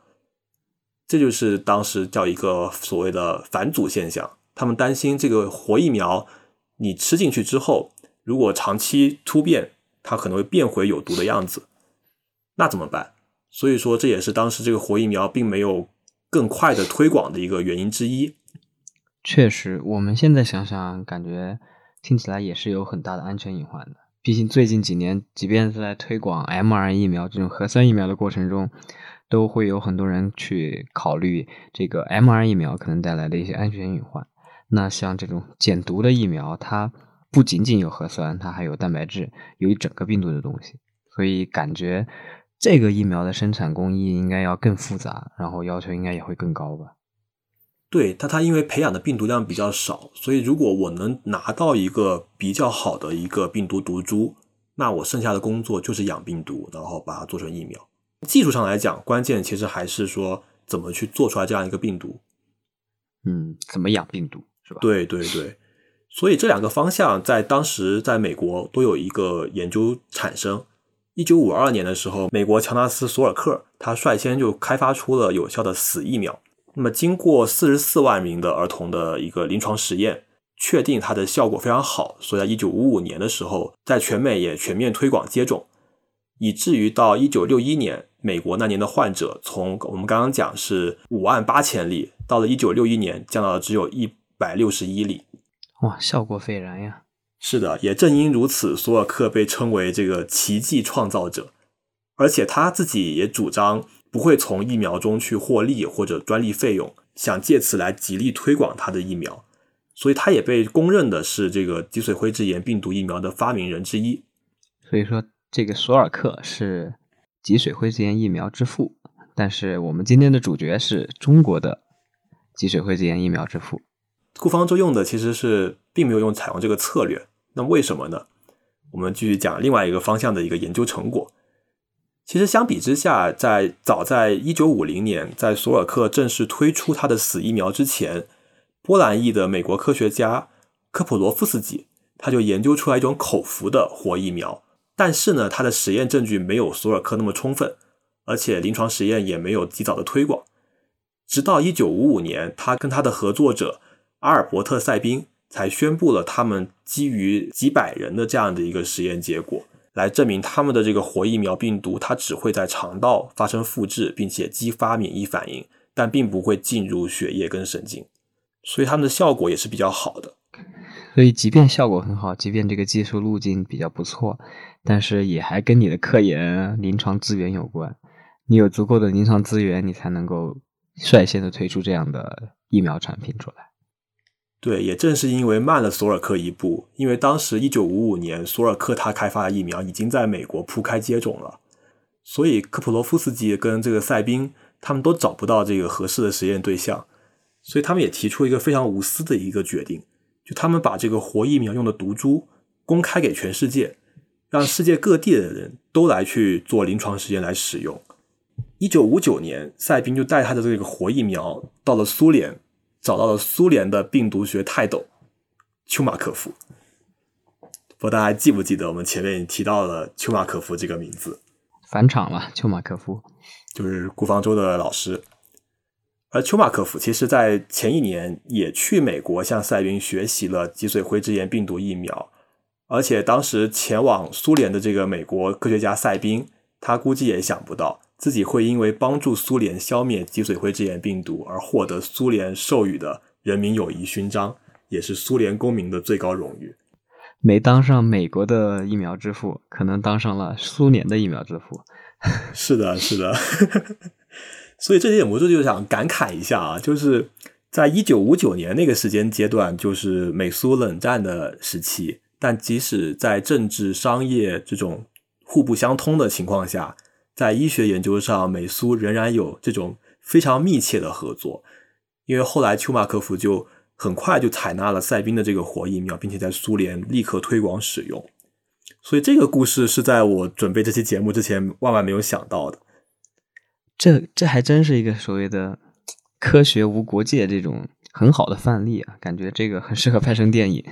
这就是当时叫一个所谓的反祖现象。他们担心这个活疫苗你吃进去之后，如果长期突变，它可能会变回有毒的样子，那怎么办？所以说，这也是当时这个活疫苗并没有更快的推广的一个原因之一。确实，我们现在想想，感觉听起来也是有很大的安全隐患的。毕竟最近几年，即便是在推广 mRNA 疫苗这种核酸疫苗的过程中，都会有很多人去考虑这个 m r 疫苗可能带来的一些安全隐患。那像这种减毒的疫苗，它不仅仅有核酸，它还有蛋白质，有一整个病毒的东西，所以感觉。这个疫苗的生产工艺应该要更复杂，然后要求应该也会更高吧？对，它它因为培养的病毒量比较少，所以如果我能拿到一个比较好的一个病毒毒株，那我剩下的工作就是养病毒，然后把它做成疫苗。技术上来讲，关键其实还是说怎么去做出来这样一个病毒。嗯，怎么养病毒是吧？对对对，所以这两个方向在当时在美国都有一个研究产生。一九五二年的时候，美国乔纳斯·索尔克他率先就开发出了有效的死疫苗。那么，经过四十四万名的儿童的一个临床实验，确定它的效果非常好，所以在一九五五年的时候，在全美也全面推广接种，以至于到一九六一年，美国那年的患者从我们刚刚讲是五万八千例，到了一九六一年降到了只有一百六十一例。哇，效果斐然呀！是的，也正因如此，索尔克被称为这个奇迹创造者，而且他自己也主张。不会从疫苗中去获利或者专利费用，想借此来极力推广他的疫苗，所以他也被公认的是这个脊髓灰质炎病毒疫苗的发明人之一。所以说，这个索尔克是脊髓灰质炎疫苗之父。但是我们今天的主角是中国的脊髓灰质炎疫苗之父。顾方舟用的其实是并没有用采用这个策略，那为什么呢？我们继续讲另外一个方向的一个研究成果。其实相比之下，在早在一九五零年，在索尔克正式推出他的死疫苗之前，波兰裔的美国科学家科普罗夫斯基他就研究出来一种口服的活疫苗。但是呢，他的实验证据没有索尔克那么充分，而且临床实验也没有及早的推广。直到一九五五年，他跟他的合作者阿尔伯特塞宾才宣布了他们基于几百人的这样的一个实验结果。来证明他们的这个活疫苗病毒，它只会在肠道发生复制，并且激发免疫反应，但并不会进入血液跟神经，所以他们的效果也是比较好的。所以，即便效果很好，即便这个技术路径比较不错，但是也还跟你的科研、临床资源有关。你有足够的临床资源，你才能够率先的推出这样的疫苗产品出来。对，也正是因为慢了索尔克一步，因为当时一九五五年，索尔克他开发的疫苗已经在美国铺开接种了，所以科普罗夫斯基跟这个塞宾他们都找不到这个合适的实验对象，所以他们也提出一个非常无私的一个决定，就他们把这个活疫苗用的毒株公开给全世界，让世界各地的人都来去做临床实验来使用。一九五九年，塞宾就带他的这个活疫苗到了苏联。找到了苏联的病毒学泰斗丘马可夫，不知道大家还记不记得我们前面提到了丘马可夫这个名字？返场了，丘马可夫就是顾方舟的老师。而丘马克夫其实在前一年也去美国向赛宾学习了脊髓灰质炎病毒疫苗，而且当时前往苏联的这个美国科学家赛宾，他估计也想不到。自己会因为帮助苏联消灭脊髓灰质炎病毒而获得苏联授予的人民友谊勋章，也是苏联公民的最高荣誉。没当上美国的疫苗之父，可能当上了苏联的疫苗之父。是的，是的。所以这里忍不住就想感慨一下啊，就是在一九五九年那个时间阶段，就是美苏冷战的时期，但即使在政治、商业这种互不相通的情况下。在医学研究上，美苏仍然有这种非常密切的合作，因为后来丘马科夫就很快就采纳了赛宾的这个活疫苗，并且在苏联立刻推广使用。所以这个故事是在我准备这期节目之前万万没有想到的。这这还真是一个所谓的科学无国界这种很好的范例啊！感觉这个很适合拍成电影。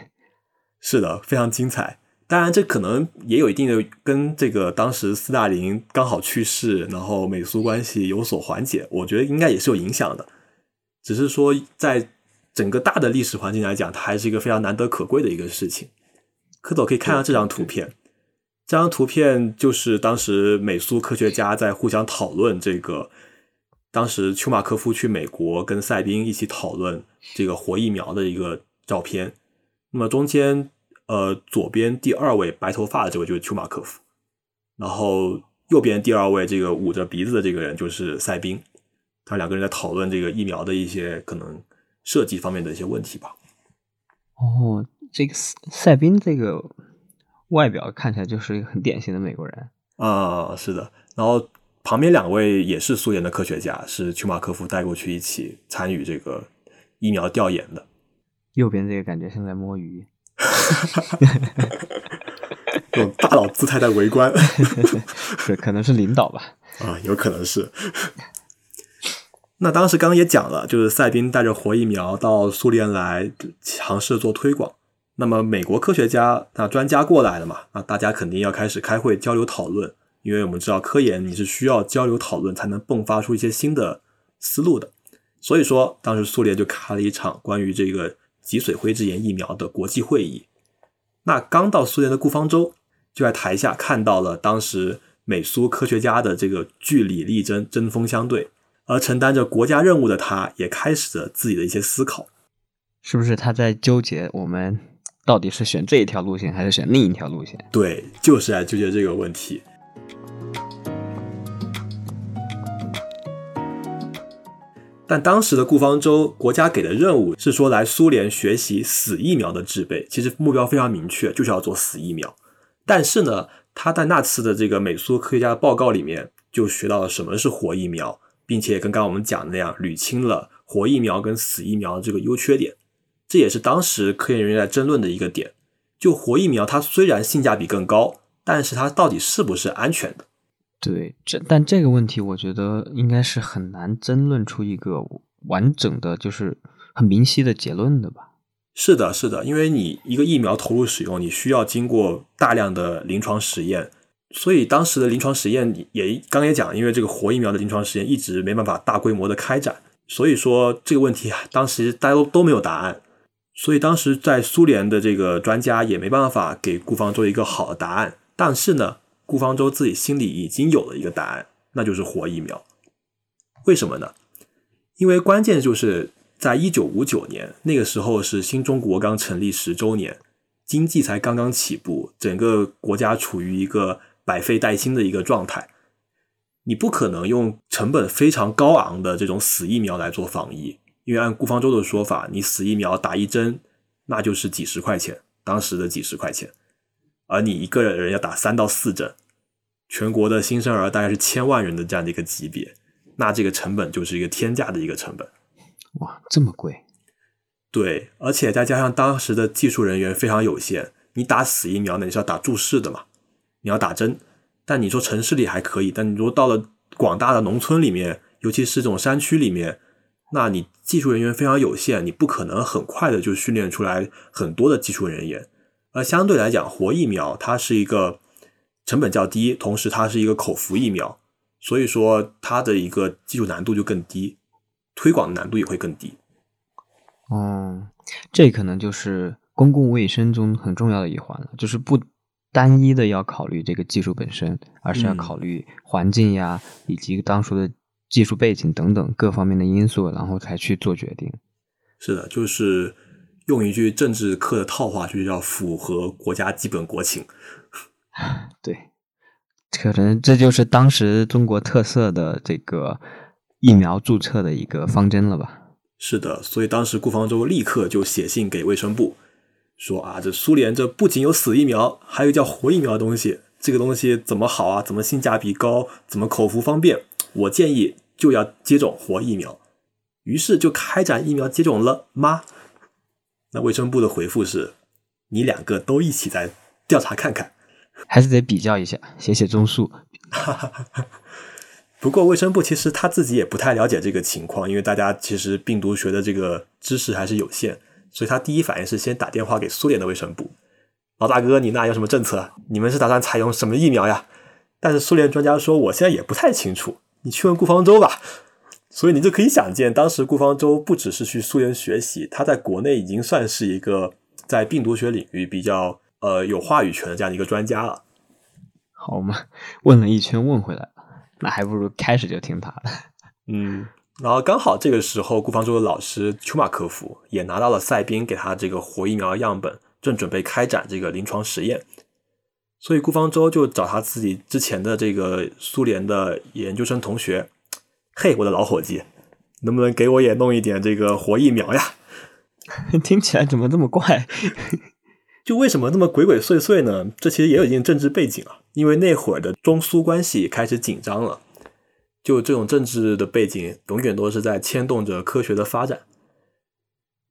是的，非常精彩。当然，这可能也有一定的跟这个当时斯大林刚好去世，然后美苏关系有所缓解，我觉得应该也是有影响的。只是说，在整个大的历史环境来讲，它还是一个非常难得可贵的一个事情。蝌蚪可以看下这张图片，这张图片就是当时美苏科学家在互相讨论这个，当时丘马科夫去美国跟赛宾一起讨论这个活疫苗的一个照片。那么中间。呃，左边第二位白头发的这位就是丘马科夫，然后右边第二位这个捂着鼻子的这个人就是赛宾，他两个人在讨论这个疫苗的一些可能设计方面的一些问题吧。哦，这个赛宾这个外表看起来就是一个很典型的美国人啊，是的，然后旁边两位也是苏联的科学家，是丘马科夫带过去一起参与这个疫苗调研的。右边这个感觉像在摸鱼，用大佬姿态在围观，是可能是领导吧？啊，有可能是。那当时刚刚也讲了，就是赛宾带着活疫苗到苏联来尝试做推广。那么美国科学家那专家过来了嘛？那大家肯定要开始开会交流讨论，因为我们知道科研你是需要交流讨论才能迸发出一些新的思路的。所以说，当时苏联就开了一场关于这个脊髓灰质炎疫苗的国际会议。那刚到苏联的顾方舟就在台下看到了当时美苏科学家的这个据理力争、针锋相对。而承担着国家任务的他，也开始了自己的一些思考，是不是他在纠结我们到底是选这一条路线，还是选另一条路线？对，就是在纠结这个问题。但当时的顾方舟国家给的任务是说来苏联学习死疫苗的制备，其实目标非常明确，就是要做死疫苗。但是呢，他在那次的这个美苏科学家的报告里面，就学到了什么是活疫苗。并且跟刚刚我们讲那样，捋清了活疫苗跟死疫苗的这个优缺点，这也是当时科研人员在争论的一个点。就活疫苗，它虽然性价比更高，但是它到底是不是安全的？对，这但这个问题，我觉得应该是很难争论出一个完整的，就是很明晰的结论的吧？是的，是的，因为你一个疫苗投入使用，你需要经过大量的临床实验。所以当时的临床实验也刚也讲，因为这个活疫苗的临床实验一直没办法大规模的开展，所以说这个问题当时大家都都没有答案。所以当时在苏联的这个专家也没办法给顾方舟一个好的答案。但是呢，顾方舟自己心里已经有了一个答案，那就是活疫苗。为什么呢？因为关键就是在一九五九年那个时候是新中国刚成立十周年，经济才刚刚起步，整个国家处于一个。百废待兴的一个状态，你不可能用成本非常高昂的这种死疫苗来做防疫，因为按顾方舟的说法，你死疫苗打一针那就是几十块钱，当时的几十块钱，而你一个人要打三到四针，全国的新生儿大概是千万人的这样的一个级别，那这个成本就是一个天价的一个成本。哇，这么贵？对，而且再加上当时的技术人员非常有限，你打死疫苗呢，你是要打注射的嘛？你要打针，但你说城市里还可以，但你如果到了广大的农村里面，尤其是这种山区里面，那你技术人员非常有限，你不可能很快的就训练出来很多的技术人员。而相对来讲，活疫苗它是一个成本较低，同时它是一个口服疫苗，所以说它的一个技术难度就更低，推广的难度也会更低。哦，这可能就是公共卫生中很重要的一环了，就是不。单一的要考虑这个技术本身，而是要考虑环境呀，以及当初的技术背景等等各方面的因素，然后才去做决定。是的，就是用一句政治课的套话，就是要符合国家基本国情。对，可能这就是当时中国特色的这个疫苗注册的一个方针了吧？是的，所以当时顾方舟立刻就写信给卫生部。说啊，这苏联这不仅有死疫苗，还有叫活疫苗的东西。这个东西怎么好啊？怎么性价比高？怎么口服方便？我建议就要接种活疫苗。于是就开展疫苗接种了吗？那卫生部的回复是：你两个都一起再调查看看，还是得比较一下，写写综述。不过卫生部其实他自己也不太了解这个情况，因为大家其实病毒学的这个知识还是有限。所以他第一反应是先打电话给苏联的卫生部，老大哥，你那有什么政策？你们是打算采用什么疫苗呀？但是苏联专家说，我现在也不太清楚，你去问顾方舟吧。所以你就可以想见，当时顾方舟不只是去苏联学习，他在国内已经算是一个在病毒学领域比较呃有话语权的这样一个专家了。好嘛，问了一圈问回来了，那还不如开始就听他的。嗯。然后刚好这个时候，顾方舟的老师丘马科夫也拿到了赛宾给他这个活疫苗样本，正准备开展这个临床实验，所以顾方舟就找他自己之前的这个苏联的研究生同学，嘿，我的老伙计，能不能给我也弄一点这个活疫苗呀？听起来怎么这么怪？就为什么那么鬼鬼祟祟呢？这其实也有一定政治背景啊，因为那会儿的中苏关系开始紧张了，就这种政治的背景永远都是在牵动着科学的发展。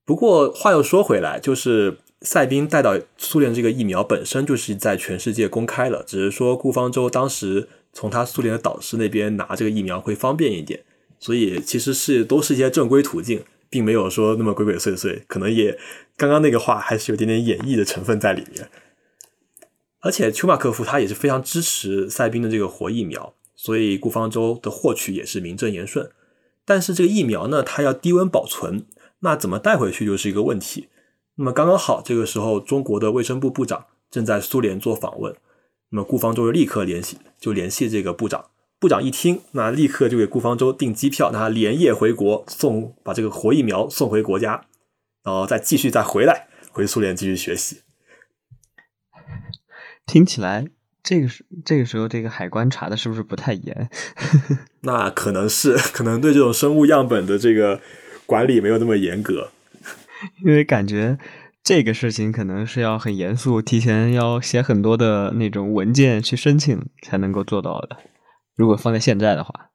不过话又说回来，就是赛宾带到苏联这个疫苗本身就是在全世界公开了，只是说顾方舟当时从他苏联的导师那边拿这个疫苗会方便一点，所以其实是都是一些正规途径，并没有说那么鬼鬼祟祟，可能也刚刚那个话还是有点点演绎的成分在里面。而且丘马科夫他也是非常支持赛宾的这个活疫苗，所以顾方舟的获取也是名正言顺。但是这个疫苗呢，它要低温保存。那怎么带回去就是一个问题。那么刚刚好，这个时候中国的卫生部部长正在苏联做访问，那么顾方舟就立刻联系，就联系这个部长。部长一听，那立刻就给顾方舟订机票，让他连夜回国送，把这个活疫苗送回国家，然后再继续再回来回苏联继续学习。听起来这个时这个时候这个海关查的是不是不太严？那可能是，可能对这种生物样本的这个。管理没有那么严格，因为感觉这个事情可能是要很严肃，提前要写很多的那种文件去申请才能够做到的。如果放在现在的话，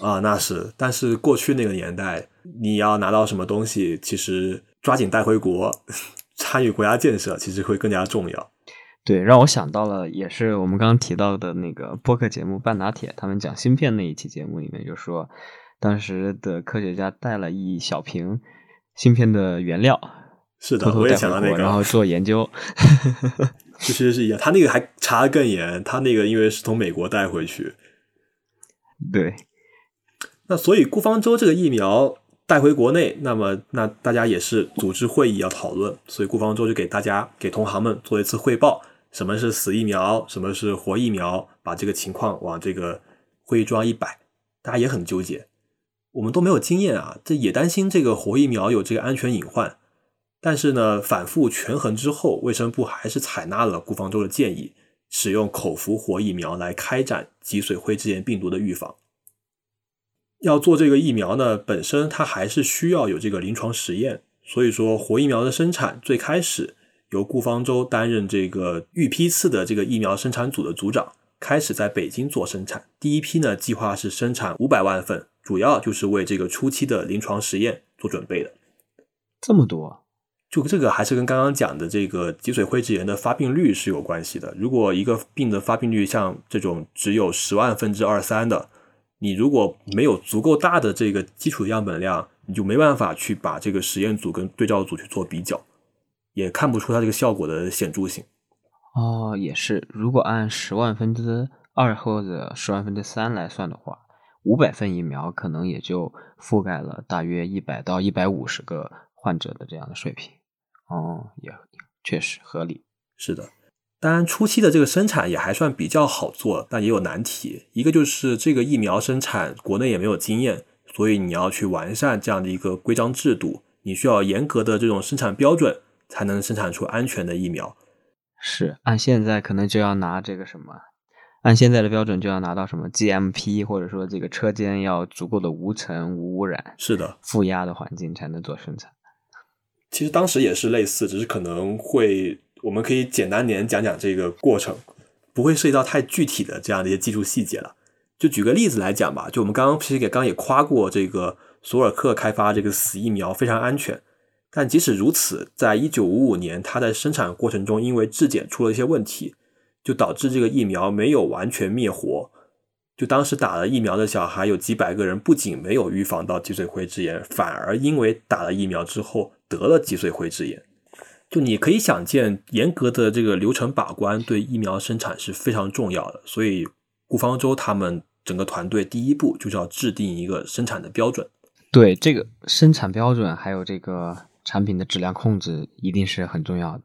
啊，那是。但是过去那个年代，你要拿到什么东西，其实抓紧带回国，参与国家建设，其实会更加重要。对，让我想到了，也是我们刚刚提到的那个播客节目《半打铁》，他们讲芯片那一期节目里面就说。当时的科学家带了一小瓶芯片的原料，是的，偷偷带回国，然后做研究。其实是一样，他那个还查的更严，他那个因为是从美国带回去。对，那所以顾方舟这个疫苗带回国内，那么那大家也是组织会议要讨论，所以顾方舟就给大家给同行们做一次汇报，什么是死疫苗，什么是活疫苗，把这个情况往这个会议桌上一摆，大家也很纠结。我们都没有经验啊，这也担心这个活疫苗有这个安全隐患。但是呢，反复权衡之后，卫生部还是采纳了顾方舟的建议，使用口服活疫苗来开展脊髓灰质炎病毒的预防。要做这个疫苗呢，本身它还是需要有这个临床实验，所以说活疫苗的生产最开始由顾方舟担任这个预批次的这个疫苗生产组的组长，开始在北京做生产。第一批呢，计划是生产五百万份。主要就是为这个初期的临床实验做准备的，这么多，就这个还是跟刚刚讲的这个脊髓灰质炎的发病率是有关系的。如果一个病的发病率像这种只有十万分之二三的，你如果没有足够大的这个基础样本量，你就没办法去把这个实验组跟对照组去做比较，也看不出它这个效果的显著性。哦，也是，如果按十万分之二或者十万分之三来算的话。五百份疫苗可能也就覆盖了大约一百到一百五十个患者的这样的水平，哦，也确实合理。是的，当然初期的这个生产也还算比较好做，但也有难题。一个就是这个疫苗生产国内也没有经验，所以你要去完善这样的一个规章制度，你需要严格的这种生产标准，才能生产出安全的疫苗。是，按现在可能就要拿这个什么。按现在的标准，就要拿到什么 GMP，或者说这个车间要足够的无尘、无污染，是的，负压的环境才能做生产。其实当时也是类似，只是可能会，我们可以简单点讲讲这个过程，不会涉及到太具体的这样的一些技术细节了。就举个例子来讲吧，就我们刚刚其实也刚也夸过这个索尔克开发这个死疫苗非常安全，但即使如此，在一九五五年，它在生产过程中因为质检出了一些问题。就导致这个疫苗没有完全灭活，就当时打了疫苗的小孩有几百个人，不仅没有预防到脊髓灰质炎，反而因为打了疫苗之后得了脊髓灰质炎。就你可以想见，严格的这个流程把关对疫苗生产是非常重要的。所以顾方舟他们整个团队第一步就是要制定一个生产的标准。对这个生产标准，还有这个产品的质量控制，一定是很重要的。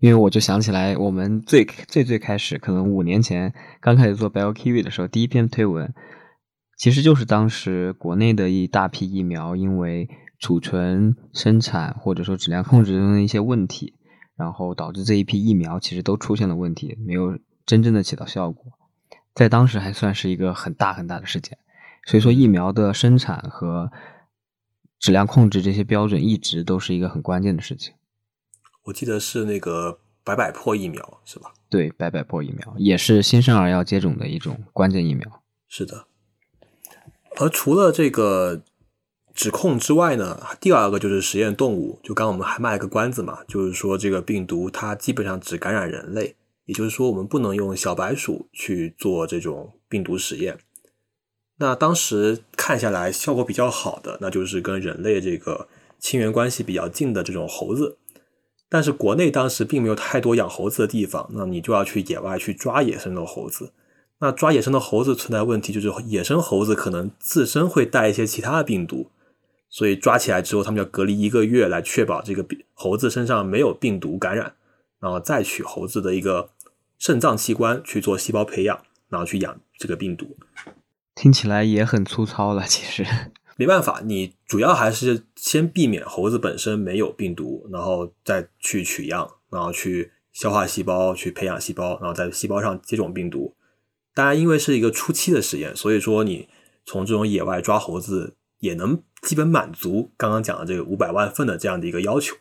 因为我就想起来，我们最最最开始，可能五年前刚开始做 BioKiwi 的时候，第一篇推文，其实就是当时国内的一大批疫苗，因为储存、生产或者说质量控制中的一些问题，然后导致这一批疫苗其实都出现了问题，没有真正的起到效果，在当时还算是一个很大很大的事件。所以说，疫苗的生产和质量控制这些标准，一直都是一个很关键的事情。我记得是那个百百破疫苗，是吧？对，百百破疫苗也是新生儿要接种的一种关键疫苗。是的。而除了这个指控之外呢，第二个就是实验动物。就刚刚我们还卖了个关子嘛，就是说这个病毒它基本上只感染人类，也就是说我们不能用小白鼠去做这种病毒实验。那当时看下来效果比较好的，那就是跟人类这个亲缘关系比较近的这种猴子。但是国内当时并没有太多养猴子的地方，那你就要去野外去抓野生的猴子。那抓野生的猴子存在问题，就是野生猴子可能自身会带一些其他的病毒，所以抓起来之后，他们要隔离一个月来确保这个猴子身上没有病毒感染，然后再取猴子的一个肾脏器官去做细胞培养，然后去养这个病毒。听起来也很粗糙了，其实没办法，你主要还是先避免猴子本身没有病毒，然后再去取样，然后去消化细胞，去培养细胞，然后在细胞上接种病毒。当然，因为是一个初期的实验，所以说你从这种野外抓猴子也能基本满足刚刚讲的这个五百万份的这样的一个要求。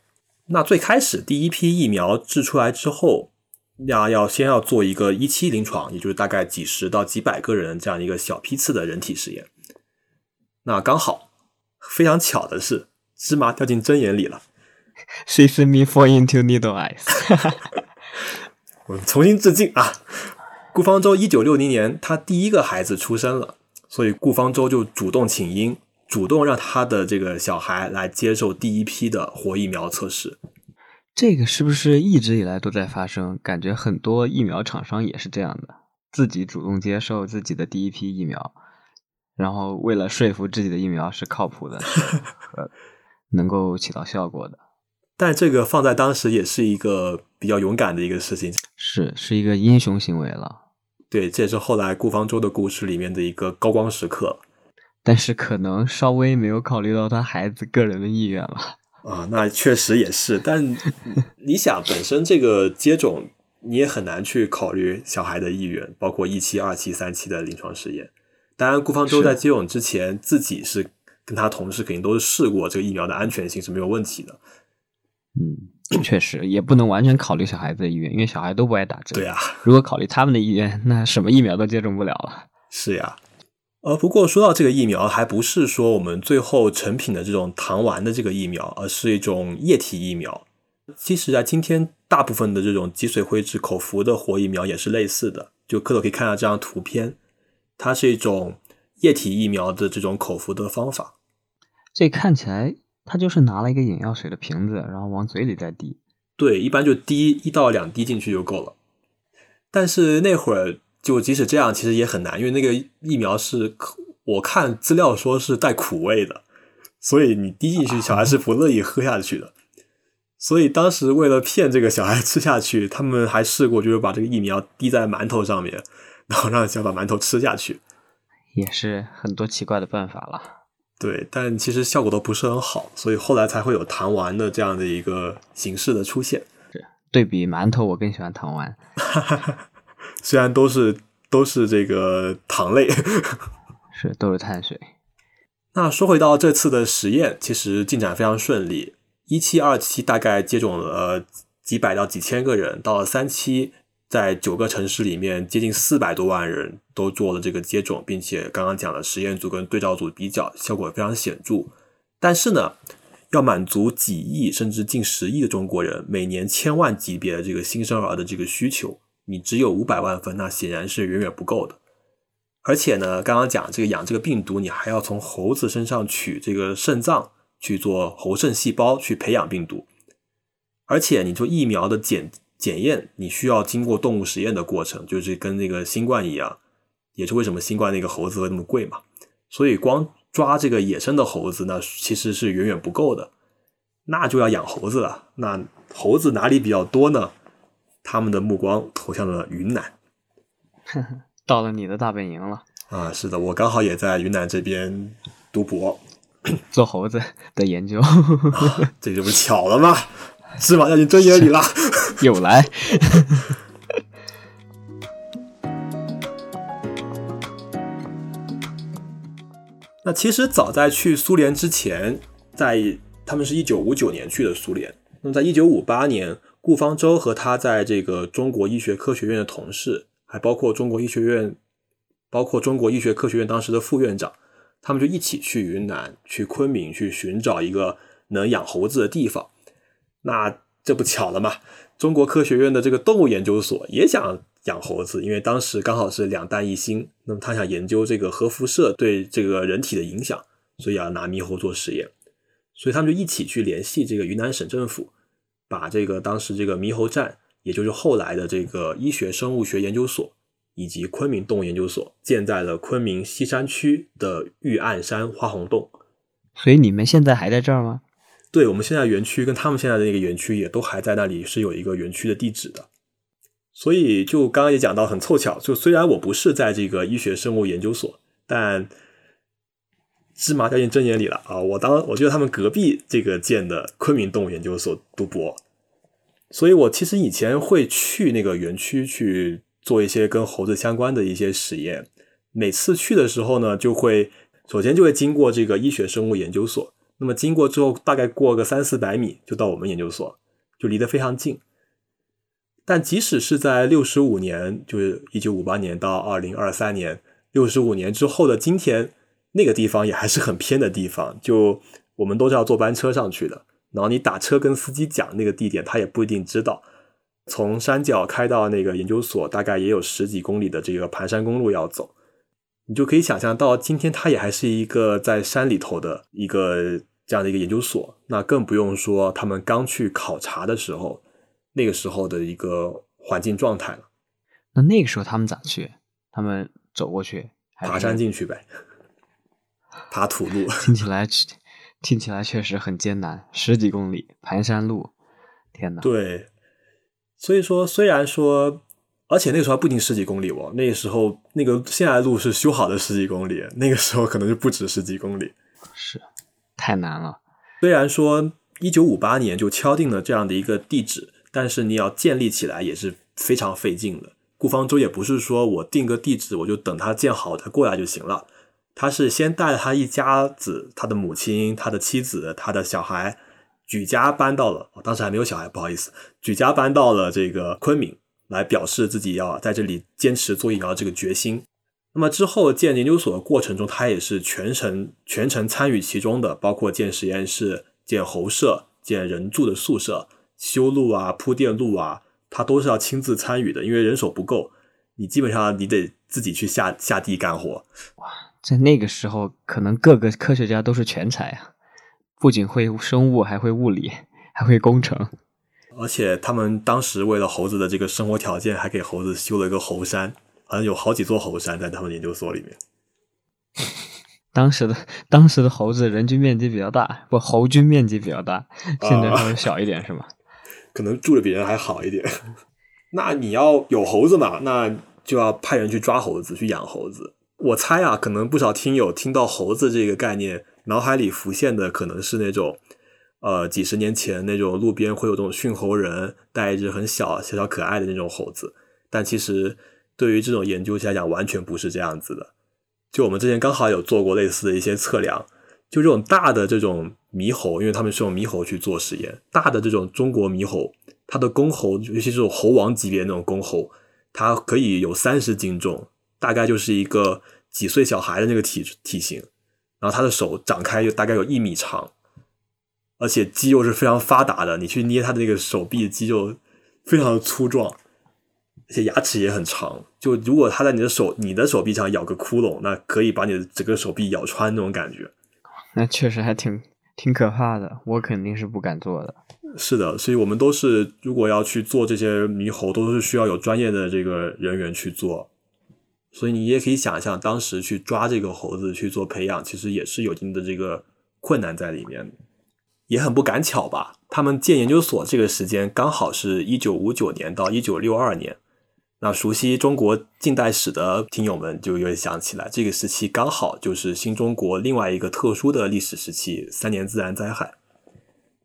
那最开始第一批疫苗制出来之后，要要先要做一个一期临床，也就是大概几十到几百个人这样一个小批次的人体实验。那刚好非常巧的是，芝麻掉进针眼里了。She see me fall into needle eyes。我们重新致敬啊！顾方舟一九六零年，他第一个孩子出生了，所以顾方舟就主动请缨，主动让他的这个小孩来接受第一批的活疫苗测试。这个是不是一直以来都在发生？感觉很多疫苗厂商也是这样的，自己主动接受自己的第一批疫苗，然后为了说服自己的疫苗是靠谱的，呃，能够起到效果的。但这个放在当时也是一个比较勇敢的一个事情，是是一个英雄行为了。对，这也是后来顾方舟的故事里面的一个高光时刻，但是可能稍微没有考虑到他孩子个人的意愿了啊。那确实也是，但 你想，本身这个接种你也很难去考虑小孩的意愿，包括一期、二期、三期的临床试验。当然，顾方舟在接种之前，自己是跟他同事肯定都是试过这个疫苗的安全性是没有问题的。嗯。确实也不能完全考虑小孩子的意愿，因为小孩都不爱打针。对呀，如果考虑他们的意愿，那什么疫苗都接种不了了。是呀，呃，不过说到这个疫苗，还不是说我们最后成品的这种糖丸的这个疫苗，而是一种液体疫苗。其实，啊今天大部分的这种脊髓灰质口服的活疫苗也是类似的。就蝌蚪可以看到这张图片，它是一种液体疫苗的这种口服的方法。这看起来。他就是拿了一个眼药水的瓶子，然后往嘴里再滴。对，一般就滴一到两滴进去就够了。但是那会儿就即使这样，其实也很难，因为那个疫苗是我看资料说是带苦味的，所以你滴进去，小孩是不乐意喝下去的。所以当时为了骗这个小孩 吃下去，他们还试过，就是把这个疫苗滴在馒头上面，然后让想把馒头吃下去。也是很多奇怪的办法了。对，但其实效果都不是很好，所以后来才会有糖丸的这样的一个形式的出现。是对比馒头，我更喜欢糖丸，虽然都是都是这个糖类，是都是碳水。那说回到这次的实验，其实进展非常顺利，一期、二期大概接种了几百到几千个人，到了三期。在九个城市里面，接近四百多万人都做了这个接种，并且刚刚讲的实验组跟对照组比较，效果非常显著。但是呢，要满足几亿甚至近十亿的中国人每年千万级别的这个新生儿的这个需求，你只有五百万份，那显然是远远不够的。而且呢，刚刚讲这个养这个病毒，你还要从猴子身上取这个肾脏去做猴肾细胞去培养病毒，而且你做疫苗的检。检验你需要经过动物实验的过程，就是跟那个新冠一样，也是为什么新冠那个猴子会那么贵嘛。所以光抓这个野生的猴子，那其实是远远不够的，那就要养猴子了。那猴子哪里比较多呢？他们的目光投向了云南，到了你的大本营了啊！是的，我刚好也在云南这边读博，做猴子的研究，这就不巧了吗？芝麻掉进针眼里了，又来。那其实早在去苏联之前，在他们是一九五九年去的苏联。那么在一九五八年，顾顾方舟和他在这个中国医学科学院的同事，还包括中国医学院，包括中国医学科学院当时的副院长，他们就一起去云南、去昆明去寻找一个能养猴子的地方。那这不巧了嘛？中国科学院的这个动物研究所也想养猴子，因为当时刚好是两弹一星，那么他想研究这个核辐射对这个人体的影响，所以要拿猕猴做实验。所以他们就一起去联系这个云南省政府。把这个当时这个猕猴站，也就是后来的这个医学生物学研究所，以及昆明动物研究所，建在了昆明西山区的玉案山花红洞。所以你们现在还在这儿吗？对，我们现在园区跟他们现在的那个园区也都还在那里，是有一个园区的地址的。所以就刚刚也讲到，很凑巧，就虽然我不是在这个医学生物研究所，但芝麻掉进针眼里了啊！我当我觉得他们隔壁这个建的昆明动物研究所读博，所以我其实以前会去那个园区去做一些跟猴子相关的一些实验。每次去的时候呢，就会首先就会经过这个医学生物研究所，那么经过之后大概过个三四百米就到我们研究所，就离得非常近。但即使是在六十五年，就是一九五八年到二零二三年，六十五年之后的今天。那个地方也还是很偏的地方，就我们都是要坐班车上去的。然后你打车跟司机讲那个地点，他也不一定知道。从山脚开到那个研究所，大概也有十几公里的这个盘山公路要走。你就可以想象到，今天它也还是一个在山里头的一个这样的一个研究所。那更不用说他们刚去考察的时候，那个时候的一个环境状态了。那那个时候他们咋去？他们走过去，爬山进去呗。爬土路听起来，听起来确实很艰难，十几公里盘山路，天哪！对，所以说虽然说，而且那个时候还不仅十几公里哦，那个时候那个现在路是修好的十几公里，那个时候可能就不止十几公里，是太难了。虽然说一九五八年就敲定了这样的一个地址，但是你要建立起来也是非常费劲的。顾方舟也不是说我定个地址，我就等他建好他过来就行了。他是先带他一家子，他的母亲、他的妻子、他的小孩，举家搬到了。当时还没有小孩，不好意思，举家搬到了这个昆明，来表示自己要在这里坚持做疫苗这个决心。那么之后建研究所的过程中，他也是全程全程参与其中的，包括建实验室、建猴舍、建人住的宿舍、修路啊、铺电路啊，他都是要亲自参与的，因为人手不够，你基本上你得自己去下下地干活。哇！在那个时候，可能各个科学家都是全才啊，不仅会生物，还会物理，还会工程。而且他们当时为了猴子的这个生活条件，还给猴子修了一个猴山，好像有好几座猴山在他们研究所里面。当时的当时的猴子人均面积比较大，不，猴均面积比较大，现在稍微小一点是吗？可能住的比人还好一点。那你要有猴子嘛，那就要派人去抓猴子，去养猴子。我猜啊，可能不少听友听到猴子这个概念，脑海里浮现的可能是那种，呃，几十年前那种路边会有这种驯猴人带一只很小小小可爱的那种猴子。但其实对于这种研究来讲，完全不是这样子的。就我们之前刚好有做过类似的一些测量，就这种大的这种猕猴，因为他们是用猕猴去做实验，大的这种中国猕猴，它的公猴，尤其这种猴王级别那种公猴，它可以有三十斤重。大概就是一个几岁小孩的那个体体型，然后他的手展开就大概有一米长，而且肌肉是非常发达的。你去捏他的那个手臂肌肉非常的粗壮，而且牙齿也很长。就如果它在你的手你的手臂上咬个窟窿，那可以把你的整个手臂咬穿那种感觉。那确实还挺挺可怕的，我肯定是不敢做的。是的，所以我们都是如果要去做这些猕猴，都是需要有专业的这个人员去做。所以你也可以想象，当时去抓这个猴子去做培养，其实也是有一定的这个困难在里面，也很不赶巧吧。他们建研究所这个时间刚好是一九五九年到一九六二年。那熟悉中国近代史的听友们就会想起来，这个时期刚好就是新中国另外一个特殊的历史时期——三年自然灾害。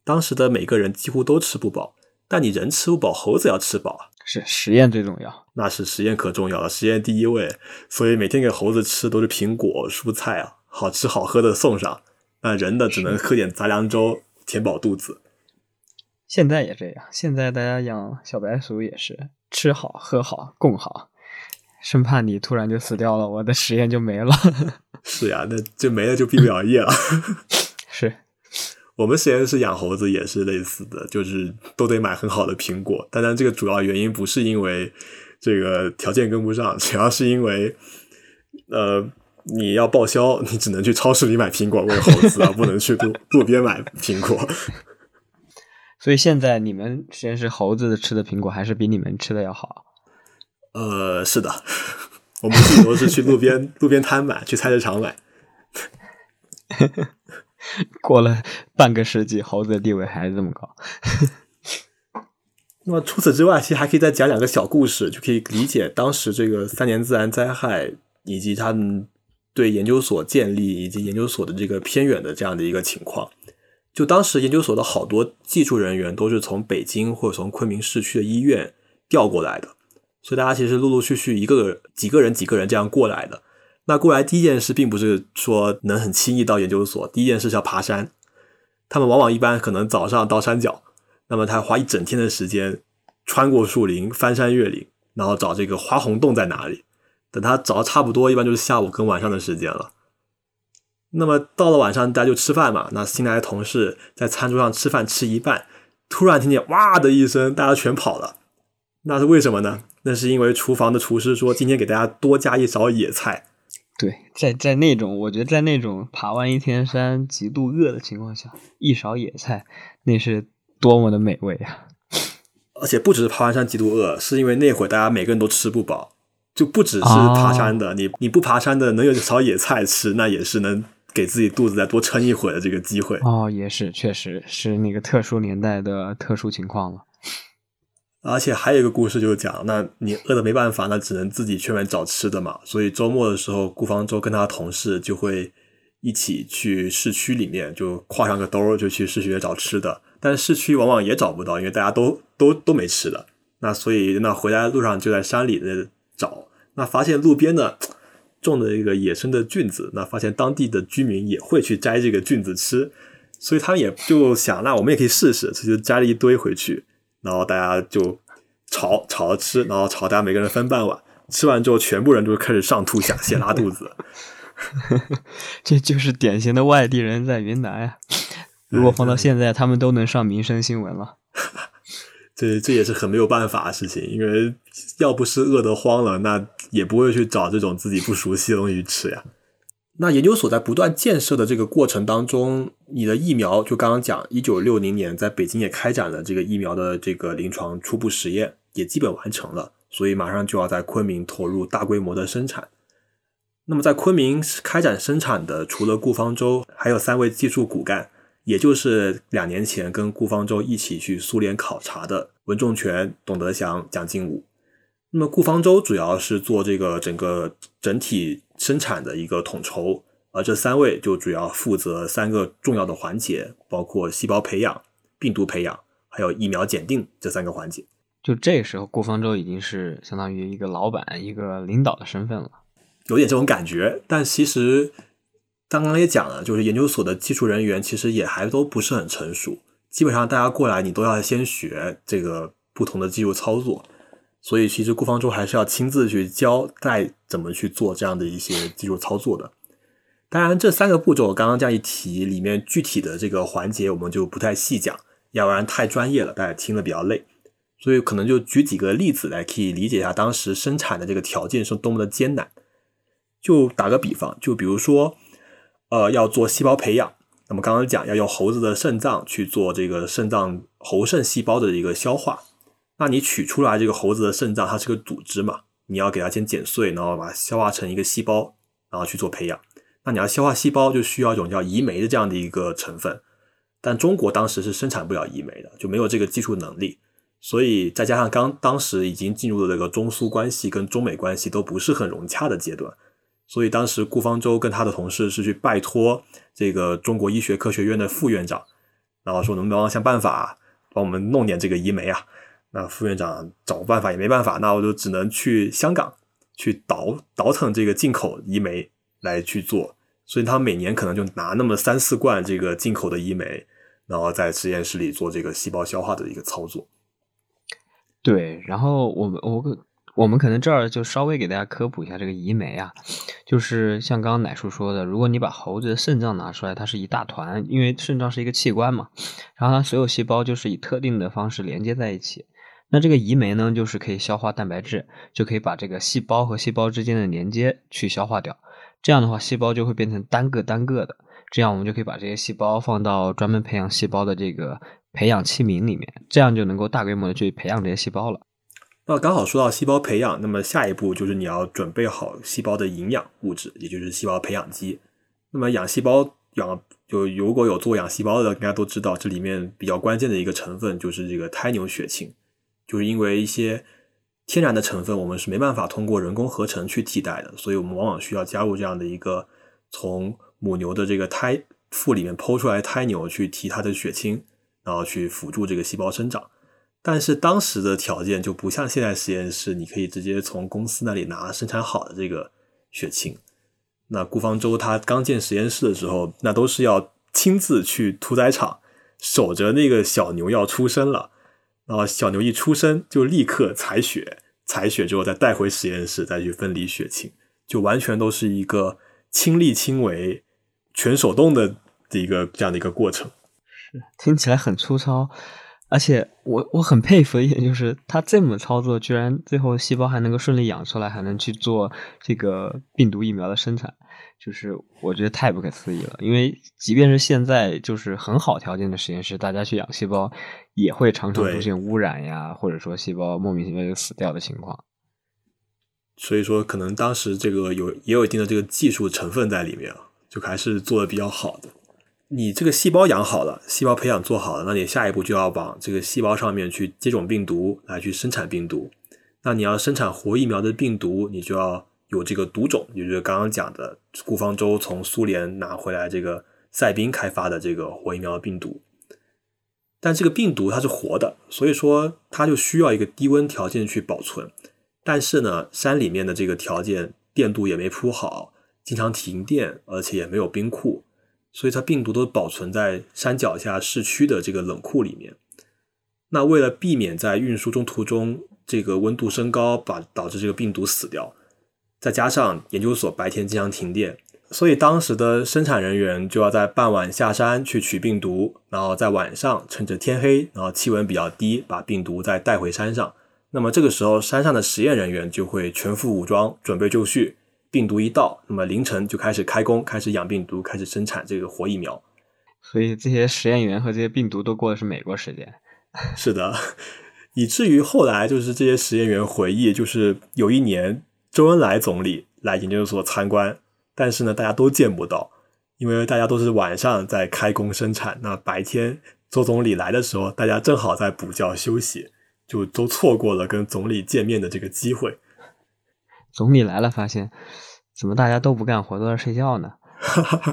当时的每个人几乎都吃不饱，但你人吃不饱，猴子要吃饱啊。是实验最重要，那是实验可重要了，实验第一位。所以每天给猴子吃都是苹果、蔬菜啊，好吃好喝的送上。那人的只能喝点杂粮粥填饱肚子。现在也这样，现在大家养小白鼠也是吃好喝好供好，生怕你突然就死掉了，我的实验就没了。是呀，那就没了就毕不了业了。是我们实验室养猴子也是类似的，就是都得买很好的苹果。当然，这个主要原因不是因为这个条件跟不上，主要是因为呃。你要报销，你只能去超市里买苹果喂猴子啊，不能去路路边买苹果。所以现在你们实验室猴子吃的苹果还是比你们吃的要好。呃，是的，我们最多是去路边 路边摊买，去菜市场买。过了半个世纪，猴子的地位还是这么高。那么除此之外，其实还可以再讲两个小故事，就可以理解当时这个三年自然灾害以及他们。对研究所建立以及研究所的这个偏远的这样的一个情况，就当时研究所的好多技术人员都是从北京或者从昆明市区的医院调过来的，所以大家其实陆陆续续一个个几个人几个人这样过来的。那过来第一件事并不是说能很轻易到研究所，第一件事是要爬山。他们往往一般可能早上到山脚，那么他花一整天的时间穿过树林、翻山越岭，然后找这个花红洞在哪里。等他找差不多，一般就是下午跟晚上的时间了。那么到了晚上，大家就吃饭嘛。那新来的同事在餐桌上吃饭，吃一半，突然听见“哇”的一声，大家全跑了。那是为什么呢？那是因为厨房的厨师说今天给大家多加一勺野菜。对，在在那种我觉得在那种爬完一天山、极度饿的情况下，一勺野菜，那是多么的美味啊！而且不只是爬完山极度饿，是因为那会儿大家每个人都吃不饱。就不只是爬山的，你你不爬山的能有一勺野菜吃，那也是能给自己肚子再多撑一会儿的这个机会。哦，也是，确实是那个特殊年代的特殊情况了。而且还有一个故事就是讲，那你饿的没办法，那只能自己去外面找吃的嘛。所以周末的时候，顾方舟跟他的同事就会一起去市区里面，就挎上个兜就去市区找吃的。但市区往往也找不到，因为大家都都都没吃的。那所以那回来的路上就在山里的。找那发现路边呢种的一个野生的菌子，那发现当地的居民也会去摘这个菌子吃，所以他们也就想，那我们也可以试试，所以就摘了一堆回去，然后大家就炒炒着吃，然后炒大家每个人分半碗，吃完之后全部人都开始上吐下泻拉肚子，这就是典型的外地人在云南呀。如果放到现在，他们都能上民生新闻了。这这也是很没有办法的事情，因为要不是饿得慌了，那也不会去找这种自己不熟悉的东西吃呀。那研究所在不断建设的这个过程当中，你的疫苗就刚刚讲，一九六零年在北京也开展了这个疫苗的这个临床初步实验，也基本完成了，所以马上就要在昆明投入大规模的生产。那么在昆明开展生产的，除了顾方舟，还有三位技术骨干。也就是两年前跟顾方舟一起去苏联考察的文仲全、董德祥、蒋劲武。那么顾方舟主要是做这个整个整体生产的一个统筹，而这三位就主要负责三个重要的环节，包括细胞培养、病毒培养，还有疫苗检定这三个环节。就这时候，顾方舟已经是相当于一个老板、一个领导的身份了，有点这种感觉。但其实。刚刚也讲了，就是研究所的技术人员其实也还都不是很成熟，基本上大家过来你都要先学这个不同的技术操作，所以其实顾方舟还是要亲自去教再怎么去做这样的一些技术操作的。当然，这三个步骤刚刚这样一提，里面具体的这个环节我们就不太细讲，要不然太专业了，大家听的比较累，所以可能就举几个例子来可以理解一下当时生产的这个条件是多么的艰难。就打个比方，就比如说。呃，要做细胞培养，那么刚刚讲要用猴子的肾脏去做这个肾脏猴肾细胞的一个消化。那你取出来这个猴子的肾脏，它是个组织嘛？你要给它先剪碎，然后把它消化成一个细胞，然后去做培养。那你要消化细胞，就需要一种叫胰酶的这样的一个成分。但中国当时是生产不了胰酶的，就没有这个技术能力。所以再加上刚当时已经进入了这个中苏关系跟中美关系都不是很融洽的阶段。所以当时顾方舟跟他的同事是去拜托这个中国医学科学院的副院长，然后说能不能想办法帮我们弄点这个医酶啊？那副院长找办法也没办法，那我就只能去香港去倒倒腾这个进口医酶来去做。所以他每年可能就拿那么三四罐这个进口的医酶，然后在实验室里做这个细胞消化的一个操作。对，然后我们我我们可能这儿就稍微给大家科普一下这个移酶啊，就是像刚刚奶叔说的，如果你把猴子的肾脏拿出来，它是一大团，因为肾脏是一个器官嘛，然后它所有细胞就是以特定的方式连接在一起。那这个移酶呢，就是可以消化蛋白质，就可以把这个细胞和细胞之间的连接去消化掉。这样的话，细胞就会变成单个单个的，这样我们就可以把这些细胞放到专门培养细胞的这个培养器皿里面，这样就能够大规模的去培养这些细胞了。那刚好说到细胞培养，那么下一步就是你要准备好细胞的营养物质，也就是细胞培养基。那么养细胞养就如果有做养细胞的，大家都知道，这里面比较关键的一个成分就是这个胎牛血清，就是因为一些天然的成分我们是没办法通过人工合成去替代的，所以我们往往需要加入这样的一个从母牛的这个胎腹里面剖出来胎牛去提它的血清，然后去辅助这个细胞生长。但是当时的条件就不像现在实验室，你可以直接从公司那里拿生产好的这个血清。那顾方舟他刚建实验室的时候，那都是要亲自去屠宰场守着那个小牛要出生了，然后小牛一出生就立刻采血，采血之后再带回实验室再去分离血清，就完全都是一个亲力亲为、全手动的的一个这样的一个过程。是听起来很粗糙。而且我我很佩服的一点就是，他这么操作，居然最后细胞还能够顺利养出来，还能去做这个病毒疫苗的生产，就是我觉得太不可思议了。因为即便是现在就是很好条件的实验室，大家去养细胞也会常常出现污染呀，或者说细胞莫名其妙就死掉的情况。所以说，可能当时这个有也有一定的这个技术成分在里面啊，就还是做的比较好的。你这个细胞养好了，细胞培养做好了，那你下一步就要往这个细胞上面去接种病毒，来去生产病毒。那你要生产活疫苗的病毒，你就要有这个毒种，也就是刚刚讲的顾方舟从苏联拿回来这个赛宾开发的这个活疫苗病毒。但这个病毒它是活的，所以说它就需要一个低温条件去保存。但是呢，山里面的这个条件，电度也没铺好，经常停电，而且也没有冰库。所以它病毒都保存在山脚下市区的这个冷库里面。那为了避免在运输中途中这个温度升高，把导致这个病毒死掉，再加上研究所白天经常停电，所以当时的生产人员就要在傍晚下山去取病毒，然后在晚上趁着天黑，然后气温比较低，把病毒再带回山上。那么这个时候，山上的实验人员就会全副武装，准备就绪。病毒一到，那么凌晨就开始开工，开始养病毒，开始生产这个活疫苗。所以这些实验员和这些病毒都过的是美国时间。是的，以至于后来就是这些实验员回忆，就是有一年周恩来总理来研究所参观，但是呢大家都见不到，因为大家都是晚上在开工生产。那白天周总理来的时候，大家正好在补觉休息，就都错过了跟总理见面的这个机会。总理来了，发现怎么大家都不干活，都在睡觉呢？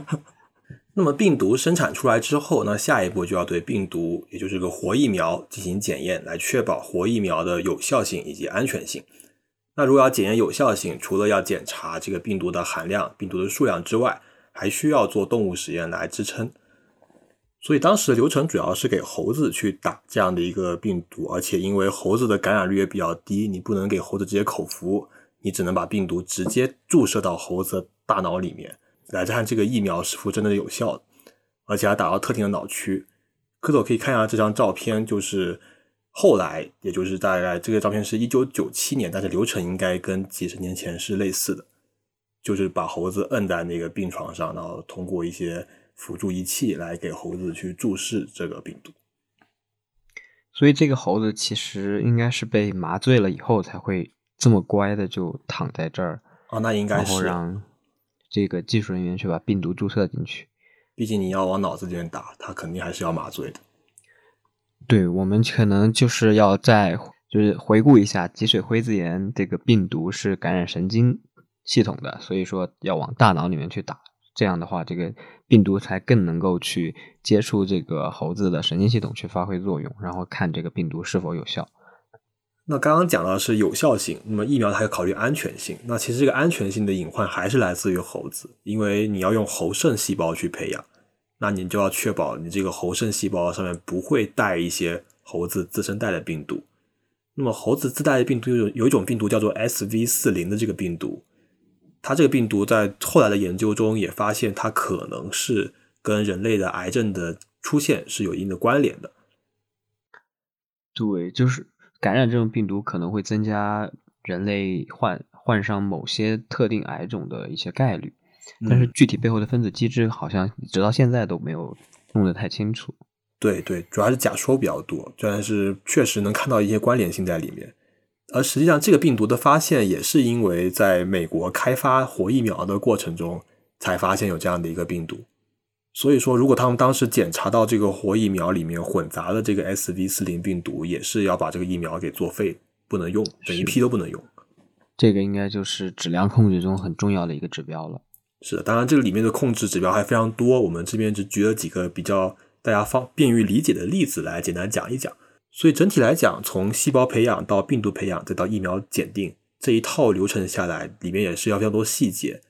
那么病毒生产出来之后，那下一步就要对病毒，也就是个活疫苗进行检验，来确保活疫苗的有效性以及安全性。那如果要检验有效性，除了要检查这个病毒的含量、病毒的数量之外，还需要做动物实验来支撑。所以当时的流程主要是给猴子去打这样的一个病毒，而且因为猴子的感染率也比较低，你不能给猴子直接口服。你只能把病毒直接注射到猴子大脑里面，来看这个疫苗是否真的有效，而且还打到特定的脑区。科总可以看一下这张照片，就是后来，也就是大概这个照片是一九九七年，但是流程应该跟几十年前是类似的，就是把猴子摁在那个病床上，然后通过一些辅助仪器来给猴子去注视这个病毒。所以这个猴子其实应该是被麻醉了以后才会。这么乖的就躺在这儿哦，那应该是让这个技术人员去把病毒注射进去。毕竟你要往脑子里面打，他肯定还是要麻醉的。对，我们可能就是要再就是回顾一下脊髓灰质炎这个病毒是感染神经系统的，所以说要往大脑里面去打，这样的话这个病毒才更能够去接触这个猴子的神经系统去发挥作用，然后看这个病毒是否有效。那刚刚讲到的是有效性，那么疫苗还要考虑安全性。那其实这个安全性的隐患还是来自于猴子，因为你要用猴肾细胞去培养。那你就要确保你这个猴肾细胞上面不会带一些猴子自身带的病毒。那么猴子自带的病毒有有一种病毒叫做 SV 四零的这个病毒，它这个病毒在后来的研究中也发现它可能是跟人类的癌症的出现是有一定的关联的。对，就是感染这种病毒可能会增加人类患患上某些特定癌种的一些概率，但是具体背后的分子机制好像直到现在都没有弄得太清楚。对对，主要是假说比较多，但是确实能看到一些关联性在里面。而实际上，这个病毒的发现也是因为在美国开发活疫苗的过程中才发现有这样的一个病毒。所以说，如果他们当时检查到这个活疫苗里面混杂的这个 SV 四零病毒，也是要把这个疫苗给作废，不能用，整一批都不能用。这个应该就是质量控制中很重要的一个指标了。是的，当然这个里面的控制指标还非常多，我们这边只举了几个比较大家方便于理解的例子来简单讲一讲。所以整体来讲，从细胞培养到病毒培养，再到疫苗检定这一套流程下来，里面也是要非常多细节。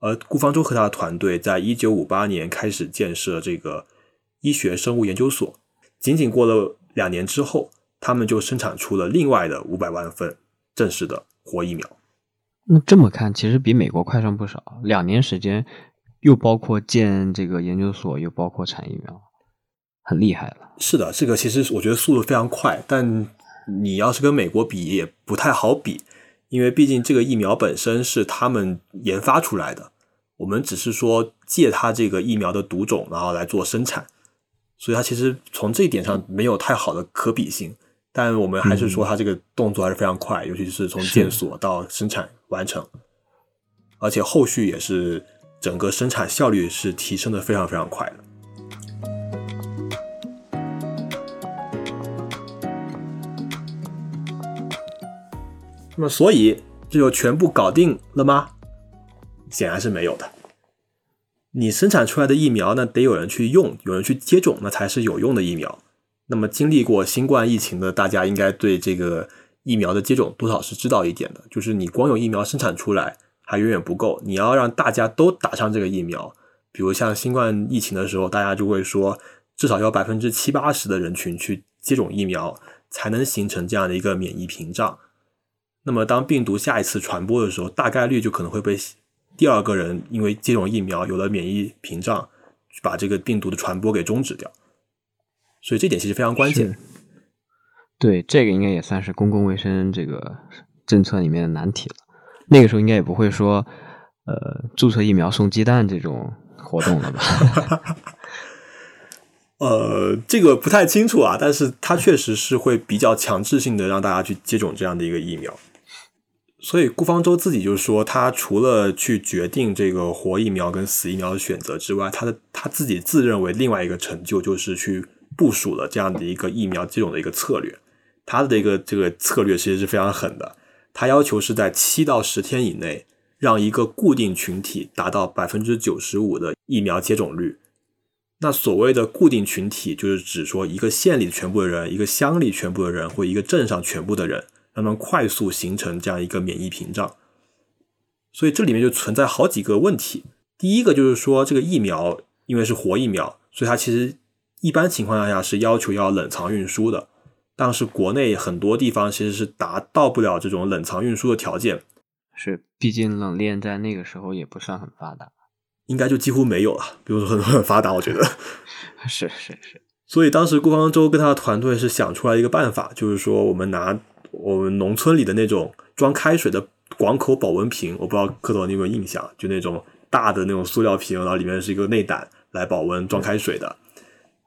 而顾方舟和他的团队在一九五八年开始建设这个医学生物研究所，仅仅过了两年之后，他们就生产出了另外的五百万份正式的活疫苗。那这么看，其实比美国快上不少。两年时间，又包括建这个研究所，又包括产疫苗，很厉害了。是的，这个其实我觉得速度非常快，但你要是跟美国比，也不太好比。因为毕竟这个疫苗本身是他们研发出来的，我们只是说借它这个疫苗的毒种，然后来做生产，所以它其实从这一点上没有太好的可比性。但我们还是说它这个动作还是非常快，尤其是从建所到生产完成，而且后续也是整个生产效率是提升的非常非常快的。那么，所以这就全部搞定了吗？显然是没有的。你生产出来的疫苗呢，得有人去用，有人去接种，那才是有用的疫苗。那么，经历过新冠疫情的大家，应该对这个疫苗的接种多少是知道一点的。就是你光有疫苗生产出来还远远不够，你要让大家都打上这个疫苗。比如像新冠疫情的时候，大家就会说，至少要百分之七八十的人群去接种疫苗，才能形成这样的一个免疫屏障。那么，当病毒下一次传播的时候，大概率就可能会被第二个人因为接种疫苗有了免疫屏障，把这个病毒的传播给终止掉。所以这点其实非常关键。对，这个应该也算是公共卫生这个政策里面的难题了。那个时候应该也不会说，呃，注册疫苗送鸡蛋这种活动了吧？呃，这个不太清楚啊，但是它确实是会比较强制性的让大家去接种这样的一个疫苗。所以顾方舟自己就说，他除了去决定这个活疫苗跟死疫苗的选择之外，他的他自己自认为另外一个成就就是去部署了这样的一个疫苗接种的一个策略。他的这个这个策略其实是非常狠的，他要求是在七到十天以内，让一个固定群体达到百分之九十五的疫苗接种率。那所谓的固定群体，就是指说一个县里全部的人，一个乡里全部的人，或一个镇上全部的人。让他们快速形成这样一个免疫屏障，所以这里面就存在好几个问题。第一个就是说，这个疫苗因为是活疫苗，所以它其实一般情况下是要求要冷藏运输的。但是国内很多地方其实是达到不了这种冷藏运输的条件。是，毕竟冷链在那个时候也不算很发达，应该就几乎没有了。比如说很多很发达，我觉得 是是是。所以当时顾方舟跟他的团队是想出来一个办法，就是说我们拿。我们农村里的那种装开水的广口保温瓶，我不知道蝌蚪你有没有印象？就那种大的那种塑料瓶，然后里面是一个内胆来保温装开水的，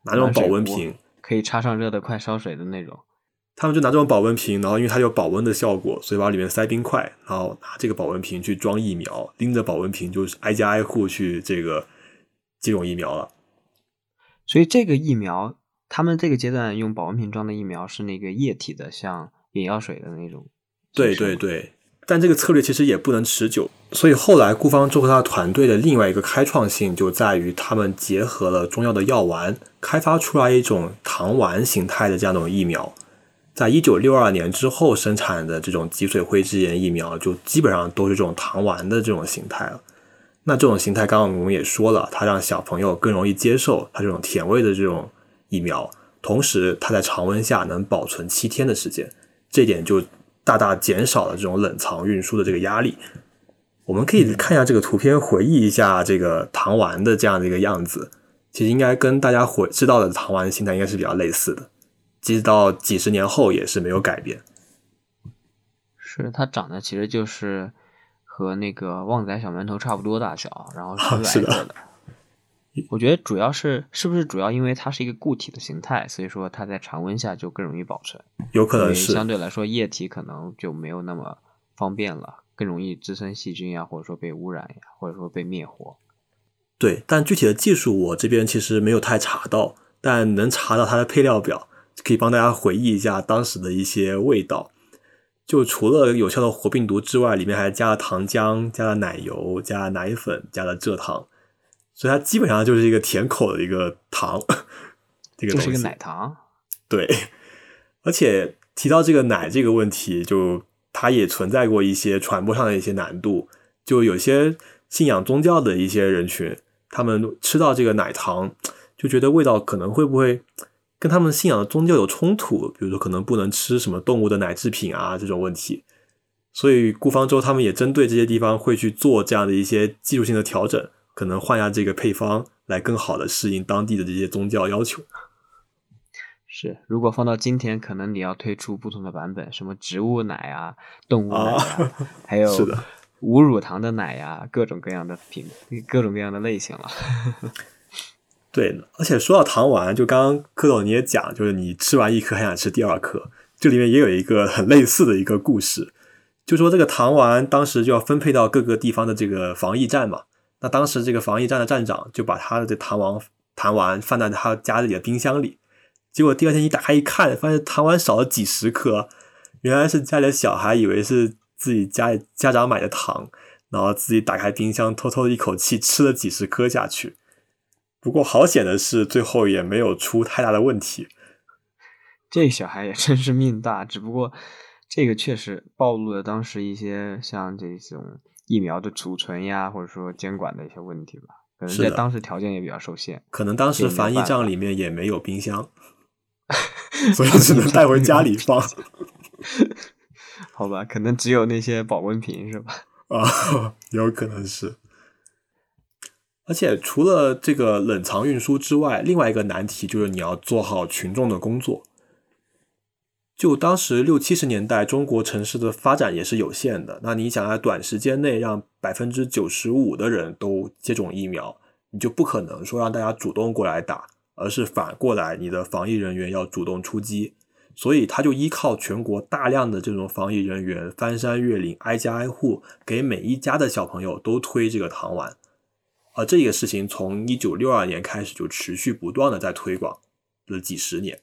拿那种保温瓶可以插上热的快烧水的那种。他们就拿这种保温瓶，然后因为它有保温的效果，所以把里面塞冰块，然后拿这个保温瓶去装疫苗，拎着保温瓶就是挨家挨户去这个接种疫苗了。所以这个疫苗，他们这个阶段用保温瓶装的疫苗是那个液体的，像。眼药水的那种，对对对，但这个策略其实也不能持久，所以后来顾方舟和他的团队的另外一个开创性就在于，他们结合了中药的药丸，开发出来一种糖丸形态的这样一种疫苗。在一九六二年之后生产的这种脊髓灰质炎疫苗，就基本上都是这种糖丸的这种形态了。那这种形态，刚刚我们也说了，它让小朋友更容易接受它这种甜味的这种疫苗，同时它在常温下能保存七天的时间，这点就大大减少了这种冷藏运输的这个压力。我们可以看一下这个图片，回忆一下这个糖丸的这样的一个样子，其实应该跟大家回知道的糖丸形态应该是比较类似的，即使到几十年后也是没有改变。是它长得其实就是和那个旺仔小馒头差不多大小，然后是 白色的。我觉得主要是是不是主要因为它是一个固体的形态，所以说它在常温下就更容易保存。有可能是相对来说液体可能就没有那么方便了，更容易滋生细菌呀，或者说被污染呀，或者说被灭活。对，但具体的技术我这边其实没有太查到，但能查到它的配料表，可以帮大家回忆一下当时的一些味道。就除了有效的活病毒之外，里面还加了糖浆、加了奶油、加了奶粉、加了蔗糖，所以它基本上就是一个甜口的一个糖。这个就是个奶糖。对，而且提到这个奶这个问题，就它也存在过一些传播上的一些难度。就有些信仰宗教的一些人群，他们吃到这个奶糖，就觉得味道可能会不会。跟他们信仰的宗教有冲突，比如说可能不能吃什么动物的奶制品啊这种问题，所以顾方舟他们也针对这些地方会去做这样的一些技术性的调整，可能换下这个配方来更好的适应当地的这些宗教要求。是，如果放到今天，可能你要推出不同的版本，什么植物奶啊、动物奶啊，还有无乳糖的奶呀，各种各样的品，各种各样的类型了。对，而且说到糖丸，就刚刚蝌蚪你也讲，就是你吃完一颗还想吃第二颗，这里面也有一个很类似的一个故事，就说这个糖丸当时就要分配到各个地方的这个防疫站嘛，那当时这个防疫站的站长就把他的这糖丸糖丸放在他家里的冰箱里，结果第二天一打开一看，发现糖丸少了几十颗，原来是家里的小孩以为是自己家家长买的糖，然后自己打开冰箱偷偷的一口气吃了几十颗下去。不过好险的是，最后也没有出太大的问题。这小孩也真是命大，只不过这个确实暴露了当时一些像这种疫苗的储存呀，或者说监管的一些问题吧。可能在当时条件也比较受限，可能当时防疫站里面也没有冰箱，所以只能带回家里放。好吧，可能只有那些保温瓶是吧？啊，有可能是。而且除了这个冷藏运输之外，另外一个难题就是你要做好群众的工作。就当时六七十年代，中国城市的发展也是有限的。那你想在短时间内让百分之九十五的人都接种疫苗，你就不可能说让大家主动过来打，而是反过来，你的防疫人员要主动出击。所以他就依靠全国大量的这种防疫人员翻山越岭，挨家挨户给每一家的小朋友都推这个糖丸。而这个事情从一九六二年开始就持续不断的在推广了几十年，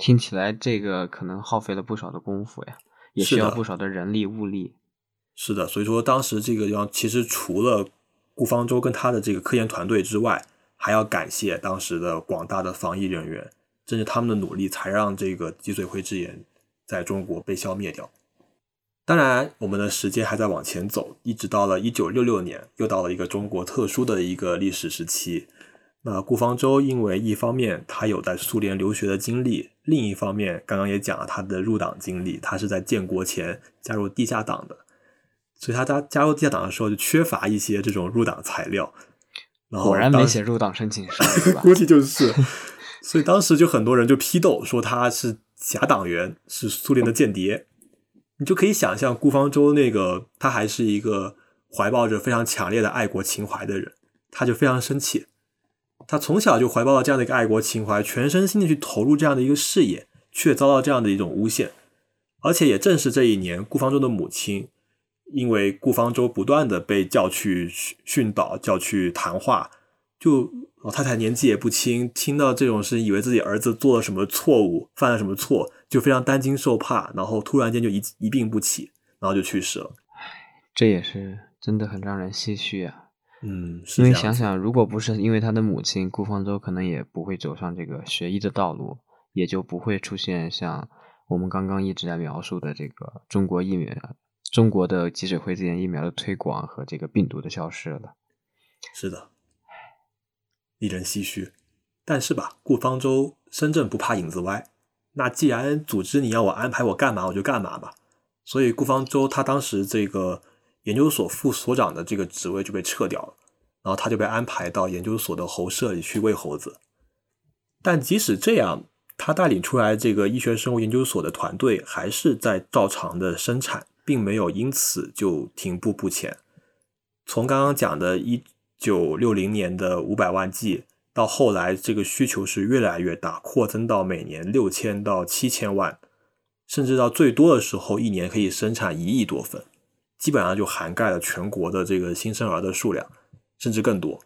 听起来这个可能耗费了不少的功夫呀，也需要不少的人力物力。是的，所以说当时这个要其实除了顾方舟跟他的这个科研团队之外，还要感谢当时的广大的防疫人员，正是他们的努力才让这个脊髓灰质炎在中国被消灭掉。当然，我们的时间还在往前走，一直到了一九六六年，又到了一个中国特殊的一个历史时期。那顾方舟因为一方面他有在苏联留学的经历，另一方面刚刚也讲了他的入党经历，他是在建国前加入地下党的，所以他加加入地下党的时候就缺乏一些这种入党材料。然后果然没写入党申请书，估计就是。所以当时就很多人就批斗说他是假党员，是苏联的间谍。你就可以想象顾方舟那个，他还是一个怀抱着非常强烈的爱国情怀的人，他就非常生气。他从小就怀抱了这样的一个爱国情怀，全身心的去投入这样的一个事业，却遭到这样的一种诬陷。而且也正是这一年，顾方舟的母亲因为顾方舟不断的被叫去训导、叫去谈话，就老太太年纪也不轻，听到这种事，以为自己儿子做了什么错误，犯了什么错。就非常担惊受怕，然后突然间就一一病不起，然后就去世了。这也是真的很让人唏嘘啊。嗯，因为想想，如果不是因为他的母亲顾方舟，可能也不会走上这个学医的道路，也就不会出现像我们刚刚一直在描述的这个中国疫苗、中国的脊髓灰质炎疫苗的推广和这个病毒的消失了。是的，令人唏嘘。但是吧，顾方舟身正不怕影子歪。那既然组织你要我安排我干嘛，我就干嘛吧。所以顾方舟他当时这个研究所副所长的这个职位就被撤掉了，然后他就被安排到研究所的猴舍里去喂猴子。但即使这样，他带领出来这个医学生物研究所的团队还是在照常的生产，并没有因此就停步不前。从刚刚讲的1960年的五百万剂，到后来这个需求是越来越大，扩增到每年六千到七千万，甚至到最多的时候一年可以生产一亿多份，基本上就涵盖了全国的这个新生儿的数量，甚至更多。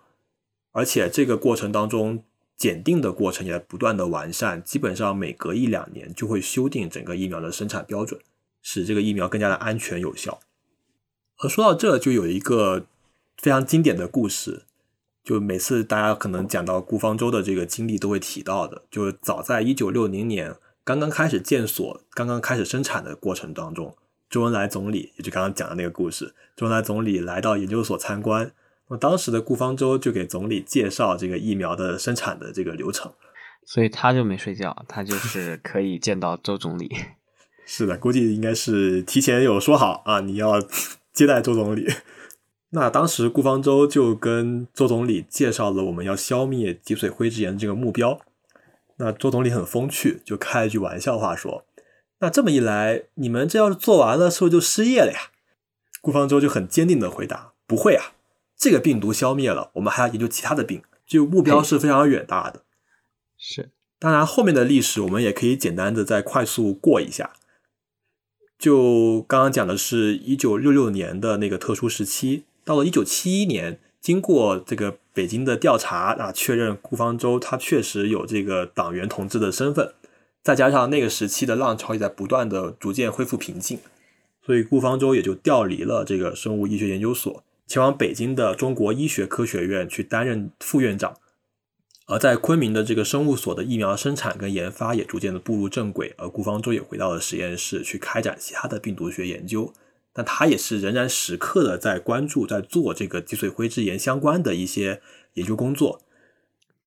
而且这个过程当中，检定的过程也在不断的完善，基本上每隔一两年就会修订整个疫苗的生产标准，使这个疫苗更加的安全有效。而说到这就有一个。非常经典的故事，就每次大家可能讲到顾方舟的这个经历，都会提到的。就是早在一九六零年刚刚开始建所、刚刚开始生产的过程当中，周恩来总理，也就刚刚讲的那个故事，周恩来总理来到研究所参观，那么当时的顾方舟就给总理介绍这个疫苗的生产的这个流程，所以他就没睡觉，他就是可以见到周总理。是的，估计应该是提前有说好啊，你要接待周总理。那当时顾方舟就跟周总理介绍了我们要消灭脊髓灰质炎这个目标。那周总理很风趣，就开一句玩笑话说：“那这么一来，你们这要是做完了，是不是就失业了呀？”顾方舟就很坚定的回答：“不会啊，这个病毒消灭了，我们还要研究其他的病，就目标是非常远大的。”是，当然后面的历史我们也可以简单的再快速过一下。就刚刚讲的是一九六六年的那个特殊时期。到了一九七一年，经过这个北京的调查啊，确认顾方舟他确实有这个党员同志的身份，再加上那个时期的浪潮也在不断的逐渐恢复平静，所以顾方舟也就调离了这个生物医学研究所，前往北京的中国医学科学院去担任副院长。而在昆明的这个生物所的疫苗生产跟研发也逐渐的步入正轨，而顾方舟也回到了实验室去开展其他的病毒学研究。但他也是仍然时刻的在关注，在做这个脊髓灰质炎相关的一些研究工作。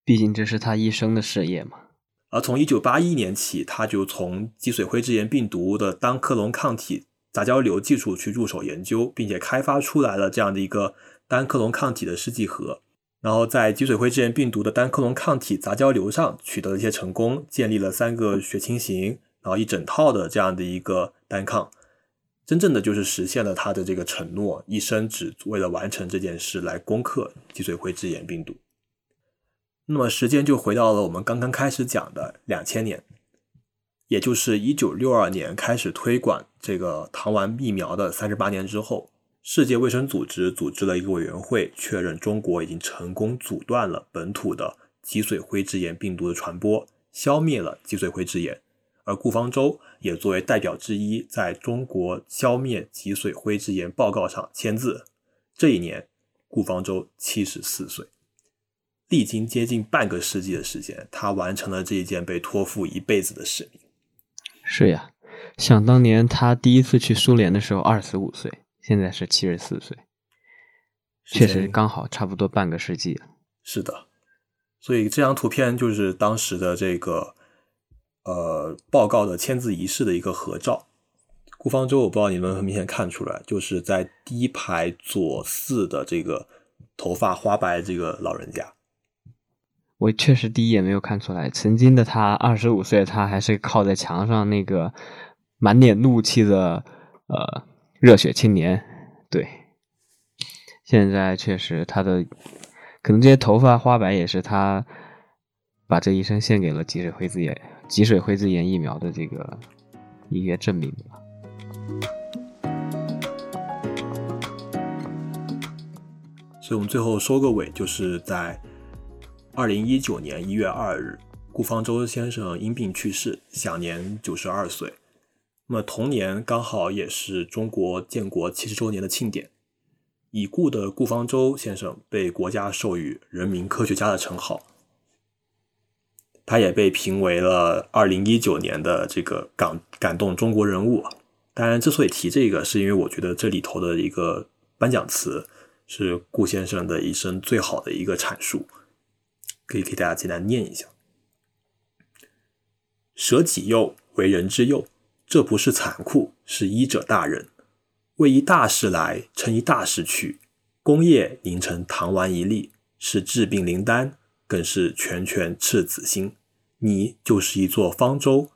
毕竟这是他一生的事业嘛。而从一九八一年起，他就从脊髓灰质炎病毒的单克隆抗体杂交瘤技术去入手研究，并且开发出来了这样的一个单克隆抗体的试剂盒。然后在脊髓灰质炎病毒的单克隆抗体杂交瘤上取得了一些成功，建立了三个血清型，然后一整套的这样的一个单抗。真正的就是实现了他的这个承诺，一生只为了完成这件事来攻克脊髓灰质炎病毒。那么时间就回到了我们刚刚开始讲的两千年，也就是一九六二年开始推广这个糖丸疫苗的三十八年之后，世界卫生组织组织了一个委员会，确认中国已经成功阻断了本土的脊髓灰质炎病毒的传播，消灭了脊髓灰质炎。而顾方舟也作为代表之一，在中国消灭脊髓灰质炎报告上签字。这一年，顾方舟七十四岁，历经接近半个世纪的时间，他完成了这一件被托付一辈子的使命。是呀，想当年他第一次去苏联的时候二十五岁，现在是七十四岁，确实刚好差不多半个世纪。是的，所以这张图片就是当时的这个。呃，报告的签字仪式的一个合照，顾方舟，我不知道你们很明显看出来，就是在第一排左四的这个头发花白这个老人家。我确实第一眼没有看出来，曾经的他二十五岁，他还是靠在墙上那个满脸怒气的呃热血青年。对，现在确实他的可能这些头发花白也是他把这一生献给了脊髓灰质炎。脊髓灰质炎疫苗的这个一些证明吧。所以，我们最后收个尾，就是在二零一九年一月二日，顾方舟先生因病去世，享年九十二岁。那么同年刚好也是中国建国七十周年的庆典，已故的顾方舟先生被国家授予人民科学家的称号。他也被评为了二零一九年的这个感感动中国人物。当然，之所以提这个，是因为我觉得这里头的一个颁奖词是顾先生的一生最好的一个阐述，可以给大家简单念一下：舍己幼为人之幼，这不是残酷，是医者大人。为一大事来，成一大事去。功业凝成糖丸一粒，是治病灵丹，更是拳拳赤子心。你就是一座方舟，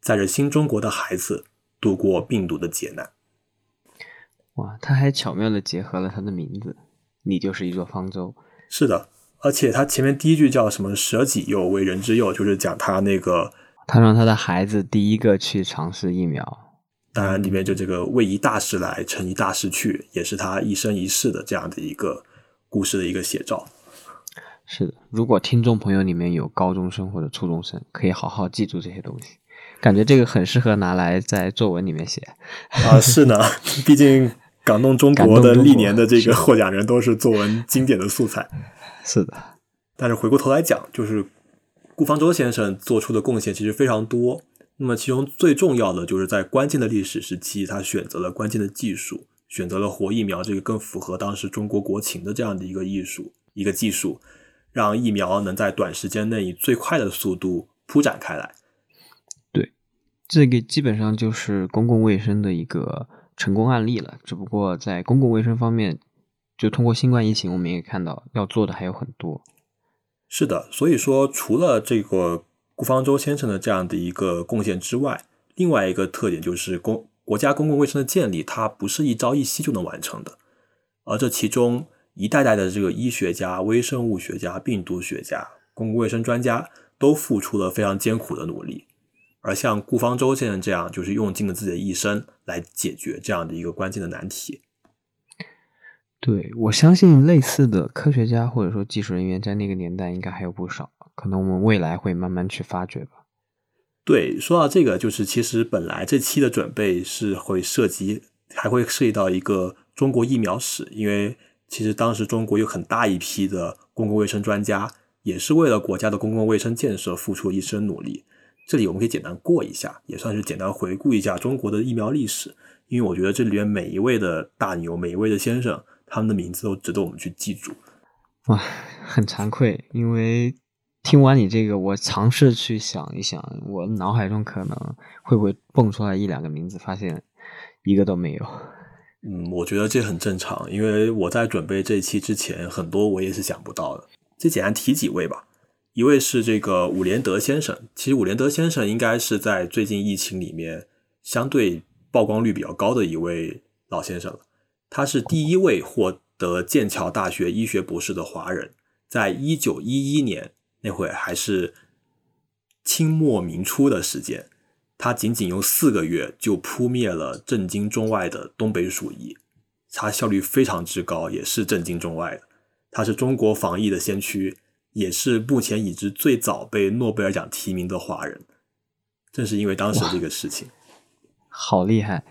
载着新中国的孩子度过病毒的劫难。哇，他还巧妙的结合了他的名字，你就是一座方舟。是的，而且他前面第一句叫什么“舍己又为人之幼”，就是讲他那个他让他的孩子第一个去尝试疫苗。当然，里面就这个为一大事来，成一大事去，也是他一生一世的这样的一个故事的一个写照。是的，如果听众朋友里面有高中生或者初中生，可以好好记住这些东西。感觉这个很适合拿来在作文里面写啊。是呢，毕竟感动中国的历年的这个获奖人都是作文经典的素材。是的，但是回过头来讲，就是顾方舟先生做出的贡献其实非常多。那么，其中最重要的就是在关键的历史时期，他选择了关键的技术，选择了活疫苗这个更符合当时中国国情的这样的一个艺术、一个技术，让疫苗能在短时间内以最快的速度铺展开来。对，这个基本上就是公共卫生的一个成功案例了。只不过在公共卫生方面，就通过新冠疫情，我们也看到要做的还有很多。是的，所以说除了这个。顾方舟先生的这样的一个贡献之外，另外一个特点就是公国家公共卫生的建立，它不是一朝一夕就能完成的，而这其中一代代的这个医学家、微生物学家、病毒学家、公共卫生专家都付出了非常艰苦的努力，而像顾方舟先生这样，就是用尽了自己的一生来解决这样的一个关键的难题。对我相信，类似的科学家或者说技术人员，在那个年代应该还有不少。可能我们未来会慢慢去发掘吧。对，说到这个，就是其实本来这期的准备是会涉及，还会涉及到一个中国疫苗史，因为其实当时中国有很大一批的公共卫生专家，也是为了国家的公共卫生建设付出一生努力。这里我们可以简单过一下，也算是简单回顾一下中国的疫苗历史，因为我觉得这里面每一位的大牛，每一位的先生，他们的名字都值得我们去记住。哇，很惭愧，因为。听完你这个，我尝试去想一想，我脑海中可能会不会蹦出来一两个名字，发现一个都没有。嗯，我觉得这很正常，因为我在准备这一期之前，很多我也是想不到的。就简单提几位吧，一位是这个伍连德先生。其实伍连德先生应该是在最近疫情里面相对曝光率比较高的一位老先生了。他是第一位获得剑桥大学医学博士的华人，在一九一一年。那会还是清末民初的时间，他仅仅用四个月就扑灭了震惊中外的东北鼠疫，他效率非常之高，也是震惊中外的。他是中国防疫的先驱，也是目前已知最早被诺贝尔奖提名的华人。正是因为当时这个事情，好厉害！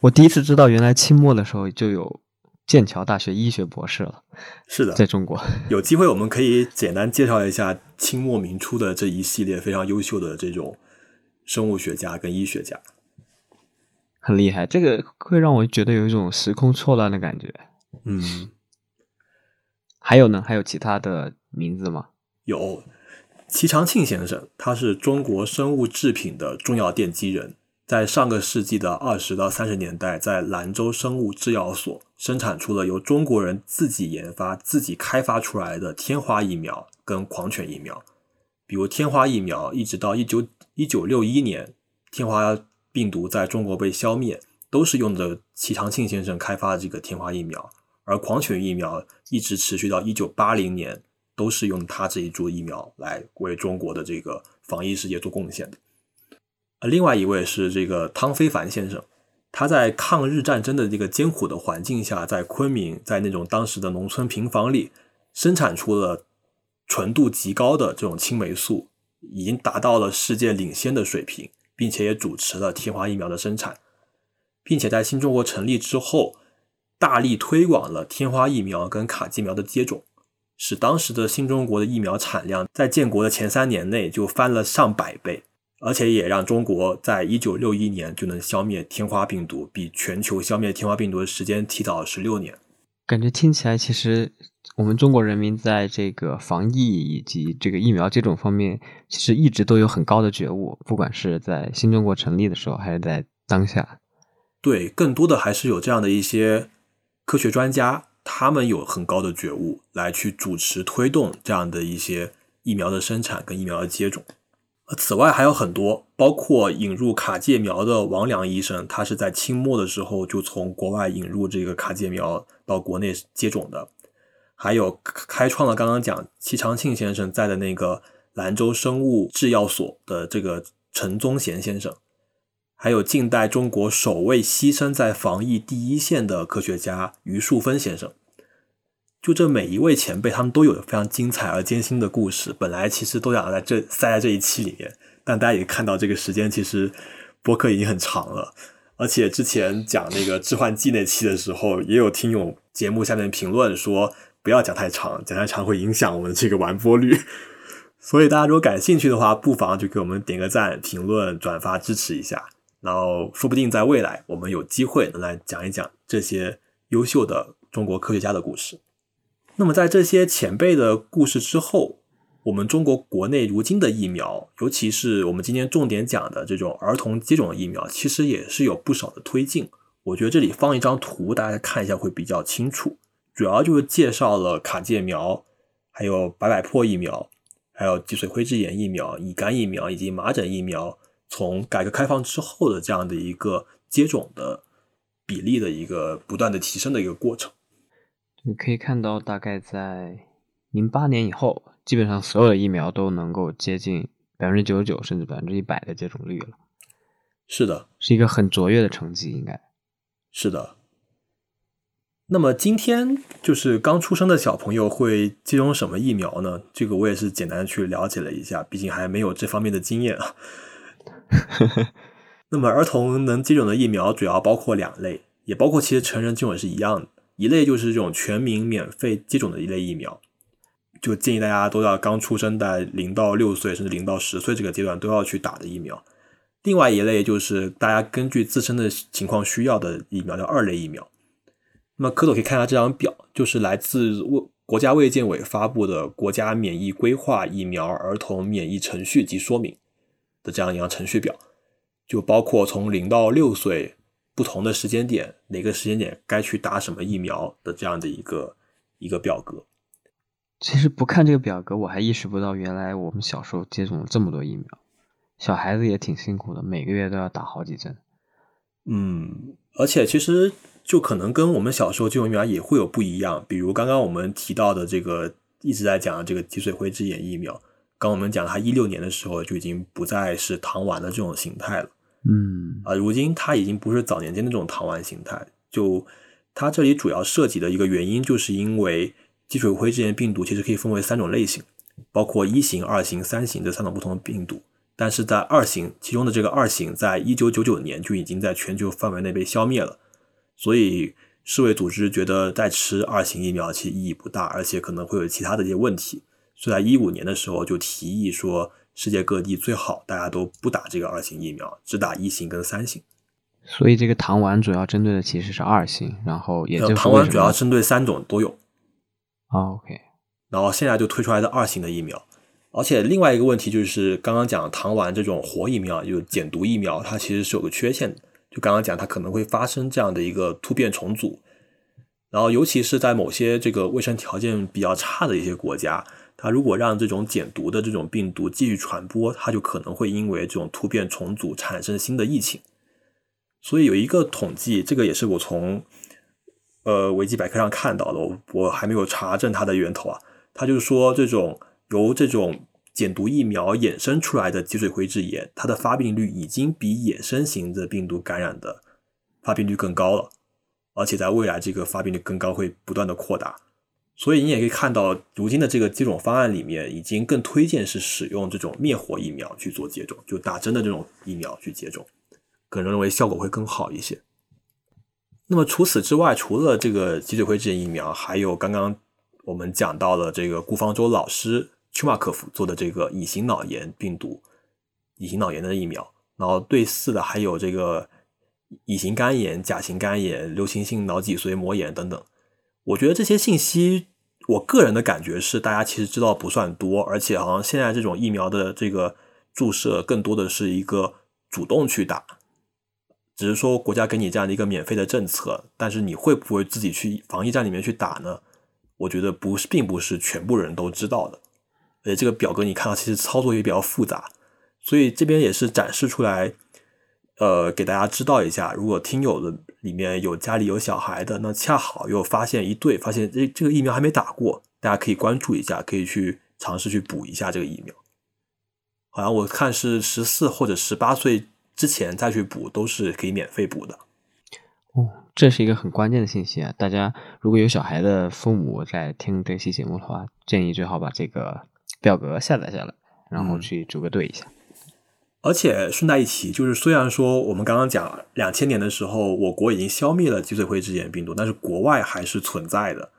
我第一次知道，原来清末的时候就有。剑桥大学医学博士了，是的，在中国 有机会，我们可以简单介绍一下清末明初的这一系列非常优秀的这种生物学家跟医学家，很厉害。这个会让我觉得有一种时空错乱的感觉。嗯，还有呢？还有其他的名字吗？有，齐长庆先生，他是中国生物制品的重要奠基人。在上个世纪的二十到三十年代，在兰州生物制药所生产出了由中国人自己研发、自己开发出来的天花疫苗跟狂犬疫苗。比如天花疫苗，一直到一九一九六一年，天花病毒在中国被消灭，都是用的齐长庆先生开发的这个天花疫苗。而狂犬疫苗一直持续到一九八零年，都是用他这一株疫苗来为中国的这个防疫事业做贡献的。呃，另外一位是这个汤非凡先生，他在抗日战争的这个艰苦的环境下，在昆明，在那种当时的农村平房里，生产出了纯度极高的这种青霉素，已经达到了世界领先的水平，并且也主持了天花疫苗的生产，并且在新中国成立之后，大力推广了天花疫苗跟卡介苗的接种，使当时的新中国的疫苗产量在建国的前三年内就翻了上百倍。而且也让中国在一九六一年就能消灭天花病毒，比全球消灭天花病毒的时间提早了十六年。感觉听起来，其实我们中国人民在这个防疫以及这个疫苗接种方面，其实一直都有很高的觉悟，不管是在新中国成立的时候，还是在当下。对，更多的还是有这样的一些科学专家，他们有很高的觉悟，来去主持推动这样的一些疫苗的生产跟疫苗的接种。此外还有很多，包括引入卡介苗的王良医生，他是在清末的时候就从国外引入这个卡介苗到国内接种的。还有开创了刚刚讲戚长庆先生在的那个兰州生物制药所的这个陈宗贤先生，还有近代中国首位牺牲在防疫第一线的科学家于树芬先生。就这每一位前辈，他们都有非常精彩而艰辛的故事。本来其实都想在这塞在这一期里面，但大家也看到这个时间，其实播客已经很长了。而且之前讲那个致幻剂那期的时候，也有听友节目下面评论说不要讲太长，讲太长会影响我们这个完播率。所以大家如果感兴趣的话，不妨就给我们点个赞、评论、转发支持一下。然后说不定在未来，我们有机会能来讲一讲这些优秀的中国科学家的故事。那么，在这些前辈的故事之后，我们中国国内如今的疫苗，尤其是我们今天重点讲的这种儿童接种疫苗，其实也是有不少的推进。我觉得这里放一张图，大家看一下会比较清楚。主要就是介绍了卡介苗、还有白百破疫苗、还有脊髓灰质炎疫苗、乙肝疫苗以及麻疹疫苗，从改革开放之后的这样的一个接种的比例的一个不断的提升的一个过程。你可以看到，大概在零八年以后，基本上所有的疫苗都能够接近百分之九十九甚至百分之一百的接种率了。是的，是一个很卓越的成绩，应该是的。那么今天就是刚出生的小朋友会接种什么疫苗呢？这个我也是简单去了解了一下，毕竟还没有这方面的经验啊。那么儿童能接种的疫苗主要包括两类，也包括其实成人接种是一样的。一类就是这种全民免费接种的一类疫苗，就建议大家都要刚出生在零到六岁甚至零到十岁这个阶段都要去打的疫苗。另外一类就是大家根据自身的情况需要的疫苗，叫二类疫苗。那么蝌蚪可以看一下这张表，就是来自卫国家卫健委发布的《国家免疫规划疫苗儿童免疫程序及说明》的这样一张程序表，就包括从零到六岁。不同的时间点，哪个时间点该去打什么疫苗的这样的一个一个表格。其实不看这个表格，我还意识不到原来我们小时候接种了这么多疫苗。小孩子也挺辛苦的，每个月都要打好几针。嗯，而且其实就可能跟我们小时候接种疫苗也会有不一样。比如刚刚我们提到的这个一直在讲的这个脊髓灰质炎疫苗，刚我们讲它一六年的时候就已经不再是糖丸的这种形态了。嗯啊，如今它已经不是早年间那种糖丸形态。就它这里主要涉及的一个原因，就是因为脊髓灰质炎病毒其实可以分为三种类型，包括一型、二型、三型这三种不同的病毒。但是在二型，其中的这个二型，在一九九九年就已经在全球范围内被消灭了。所以世卫组织觉得再吃二型疫苗其实意义不大，而且可能会有其他的一些问题。所以在一五年的时候就提议说。世界各地最好大家都不打这个二型疫苗，只打一型跟三型。所以这个糖丸主要针对的其实是二型，然后也就糖丸主要针对三种都有。OK，然后现在就推出来的二型的疫苗，而且另外一个问题就是刚刚讲糖丸这种活疫苗，就减毒疫苗，它其实是有个缺陷的。就刚刚讲它可能会发生这样的一个突变重组，然后尤其是在某些这个卫生条件比较差的一些国家。它如果让这种减毒的这种病毒继续传播，它就可能会因为这种突变重组产生新的疫情。所以有一个统计，这个也是我从呃维基百科上看到的，我我还没有查证它的源头啊。它就是说，这种由这种减毒疫苗衍生出来的脊髓灰质炎，它的发病率已经比野生型的病毒感染的发病率更高了，而且在未来这个发病率更高，会不断的扩大。所以你也可以看到，如今的这个接种方案里面，已经更推荐是使用这种灭活疫苗去做接种，就打针的这种疫苗去接种，个人认为效果会更好一些。那么除此之外，除了这个脊髓灰质炎疫苗，还有刚刚我们讲到了这个顾方舟老师丘马克夫做的这个乙型脑炎病毒、乙型脑炎的疫苗，然后对似的还有这个乙型肝炎、甲型肝炎、流行性脑脊髓膜炎等等。我觉得这些信息，我个人的感觉是，大家其实知道不算多，而且好像现在这种疫苗的这个注射更多的是一个主动去打，只是说国家给你这样的一个免费的政策，但是你会不会自己去防疫站里面去打呢？我觉得不是，并不是全部人都知道的。而这个表格你看到，其实操作也比较复杂，所以这边也是展示出来，呃，给大家知道一下。如果听友的里面有家里有小孩的，那恰好又发现一对，发现这这个疫苗还没打过，大家可以关注一下，可以去尝试去补一下这个疫苗。好像我看是十四或者十八岁之前再去补，都是可以免费补的。哦，这是一个很关键的信息啊！大家如果有小孩的父母在听这期节目的话，建议最好把这个表格下载下来，然后去逐个对一下。而且顺带一提，就是虽然说我们刚刚讲两千年的时候，我国已经消灭了脊髓灰质炎病毒，但是国外还是存在的，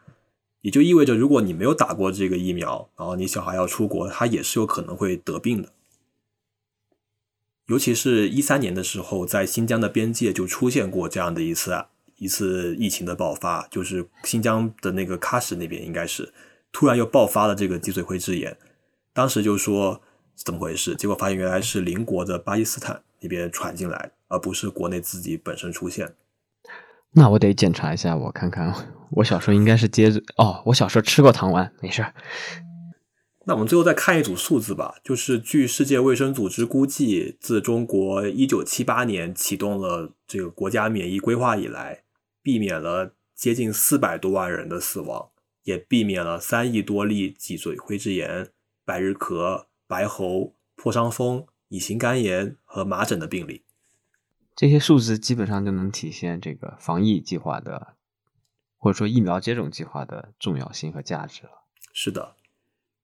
也就意味着如果你没有打过这个疫苗，然后你小孩要出国，他也是有可能会得病的。尤其是一三年的时候，在新疆的边界就出现过这样的一次一次疫情的爆发，就是新疆的那个喀什那边应该是突然又爆发了这个脊髓灰质炎，当时就说怎么回事，结果发现原来是邻国的巴基斯坦那边传进来，而不是国内自己本身出现。那我得检查一下，我看看，我小时候应该是接着哦，我小时候吃过糖丸，没事儿。那我们最后再看一组数字吧，就是据世界卫生组织估计，自中国一九七八年启动了这个国家免疫规划以来，避免了接近四百多万人的死亡，也避免了三亿多例脊髓灰质炎、百日咳、白喉、破伤风、乙型肝炎和麻疹的病例。这些数字基本上就能体现这个防疫计划的，或者说疫苗接种计划的重要性和价值了。是的。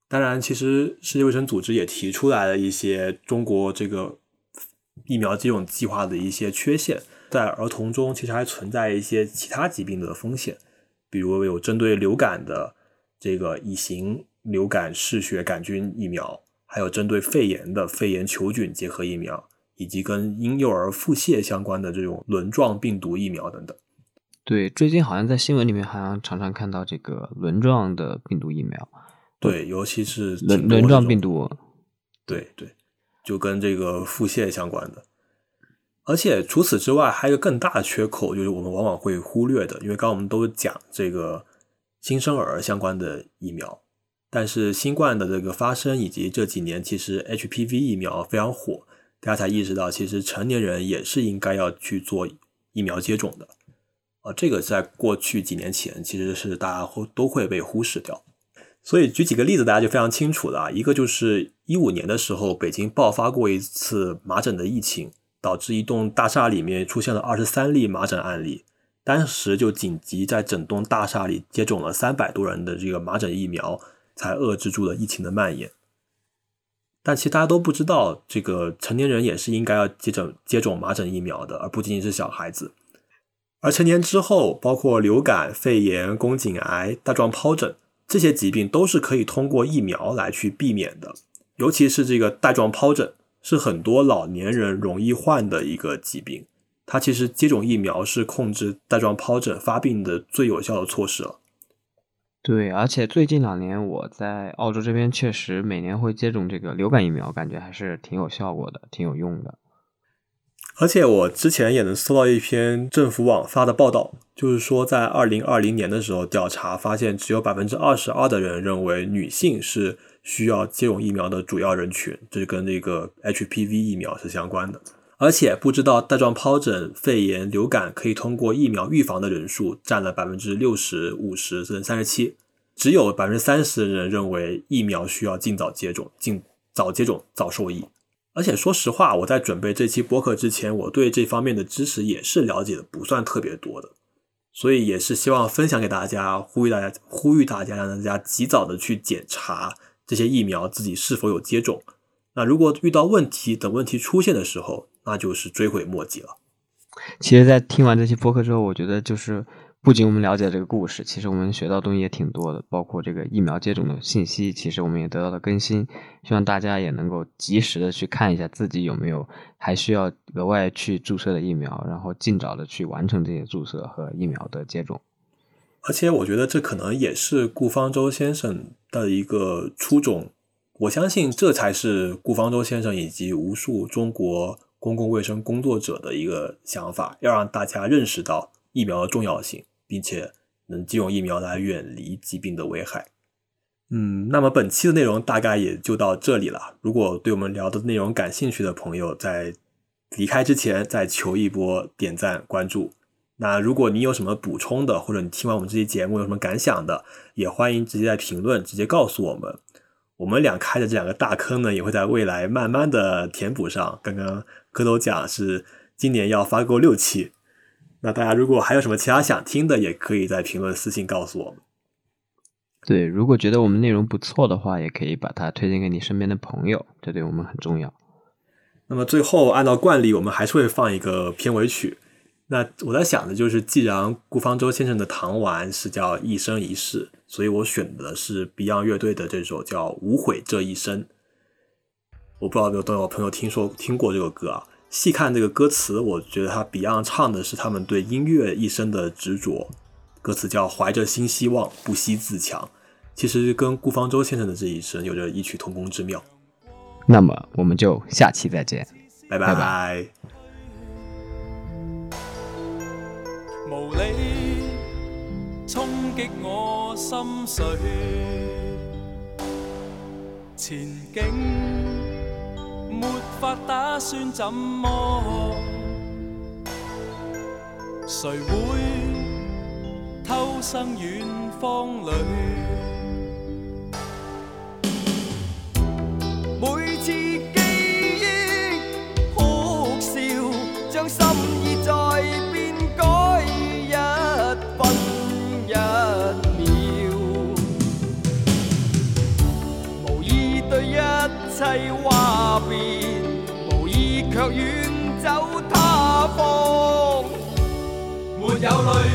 当然，其实世界卫生组织也提出来了一些中国这个疫苗接种计划的一些缺陷，在儿童中其实还存在一些其他疾病的风险，比如有针对流感的这个乙型流感嗜血杆菌疫苗，还有针对肺炎的肺炎球菌结合疫苗，以及跟婴幼儿腹泻相关的这种轮状病毒疫苗等等。对，最近好像在新闻里面好像常常看到这个轮状的病毒疫苗。对，尤其是轮轮状病毒，对对，就跟这个腹泻相关的。而且除此之外，还有一个更大的缺口，就是我们往往会忽略的。因为刚刚我们都讲这个新生儿相关的疫苗，但是新冠的这个发生以及这几年其实 HPV 疫苗非常火，大家才意识到，其实成年人也是应该要去做疫苗接种的。啊，这个在过去几年前其实是大家会都会被忽视掉。所以举几个例子，大家就非常清楚了。一个就是一五年的时候，北京爆发过一次麻疹的疫情，导致一栋大厦里面出现了二十三例麻疹案例。当时就紧急在整栋大厦里接种了三百多人的这个麻疹疫苗，才遏制住了疫情的蔓延。但其实大家都不知道，这个成年人也是应该要接种接种麻疹疫苗的，而不仅仅是小孩子。而成年之后，包括流感、肺炎、宫颈癌、带状疱疹。这些疾病都是可以通过疫苗来去避免的，尤其是这个带状疱疹，是很多老年人容易患的一个疾病。它其实接种疫苗是控制带状疱疹发病的最有效的措施了。对，而且最近两年我在澳洲这边确实每年会接种这个流感疫苗，感觉还是挺有效果的，挺有用的。而且我之前也能搜到一篇政府网发的报道，就是说在二零二零年的时候调查发现，只有百分之二十二的人认为女性是需要接种疫苗的主要人群，这跟那个 HPV 疫苗是相关的。而且不知道带状疱疹、肺炎、流感可以通过疫苗预防的人数占了百分之六十五十甚至三十七，只有百分之三十的人认为疫苗需要尽早接种，尽早接种早受益。而且说实话，我在准备这期播客之前，我对这方面的知识也是了解的不算特别多的，所以也是希望分享给大家，呼吁大家，呼吁大家让大家及早的去检查这些疫苗自己是否有接种。那如果遇到问题等问题出现的时候，那就是追悔莫及了。其实，在听完这期播客之后，我觉得就是。不仅我们了解这个故事，其实我们学到东西也挺多的，包括这个疫苗接种的信息，其实我们也得到了更新。希望大家也能够及时的去看一下自己有没有还需要额外去注射的疫苗，然后尽早的去完成这些注射和疫苗的接种。而且我觉得这可能也是顾方舟先生的一个初衷。我相信这才是顾方舟先生以及无数中国公共卫生工作者的一个想法，要让大家认识到疫苗的重要性，并且能借用疫苗来远离疾病的危害。嗯，那么本期的内容大概也就到这里了。如果对我们聊的内容感兴趣的朋友，在离开之前再求一波点赞关注。那如果你有什么补充的，或者你听完我们这期节目有什么感想的，也欢迎直接在评论直接告诉我们。我们俩开的这两个大坑呢，也会在未来慢慢的填补上。刚刚蝌蚪奖是今年要发够六期，那大家如果还有什么其他想听的，也可以在评论私信告诉我们。对，如果觉得我们内容不错的话，也可以把它推荐给你身边的朋友，这对我们很重要。那么最后按照惯例，我们还是会放一个片尾曲。那我在想的就是，既然顾方舟先生的唐丸是叫一生一世，所以我选的是 Beyond 乐队的这首叫《无悔这一生》。我不知道有没有多少朋友听说听过这个歌啊？细看这个歌词，我觉得他 Beyond 唱的是他们对音乐一生的执着。歌词叫“怀着新希望，不惜自强”，其实跟顾方舟先生的这一生有着异曲同工之妙。那么，我们就下期再见，拜拜。无理冲击我心碎，前景没法打算怎么，谁会偷生远方里？有泪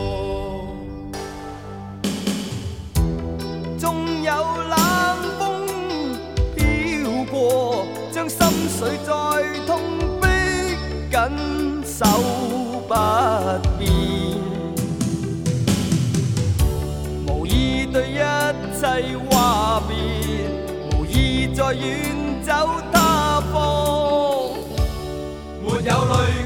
手不变，无意对一切话别，无意再远走他方，没有泪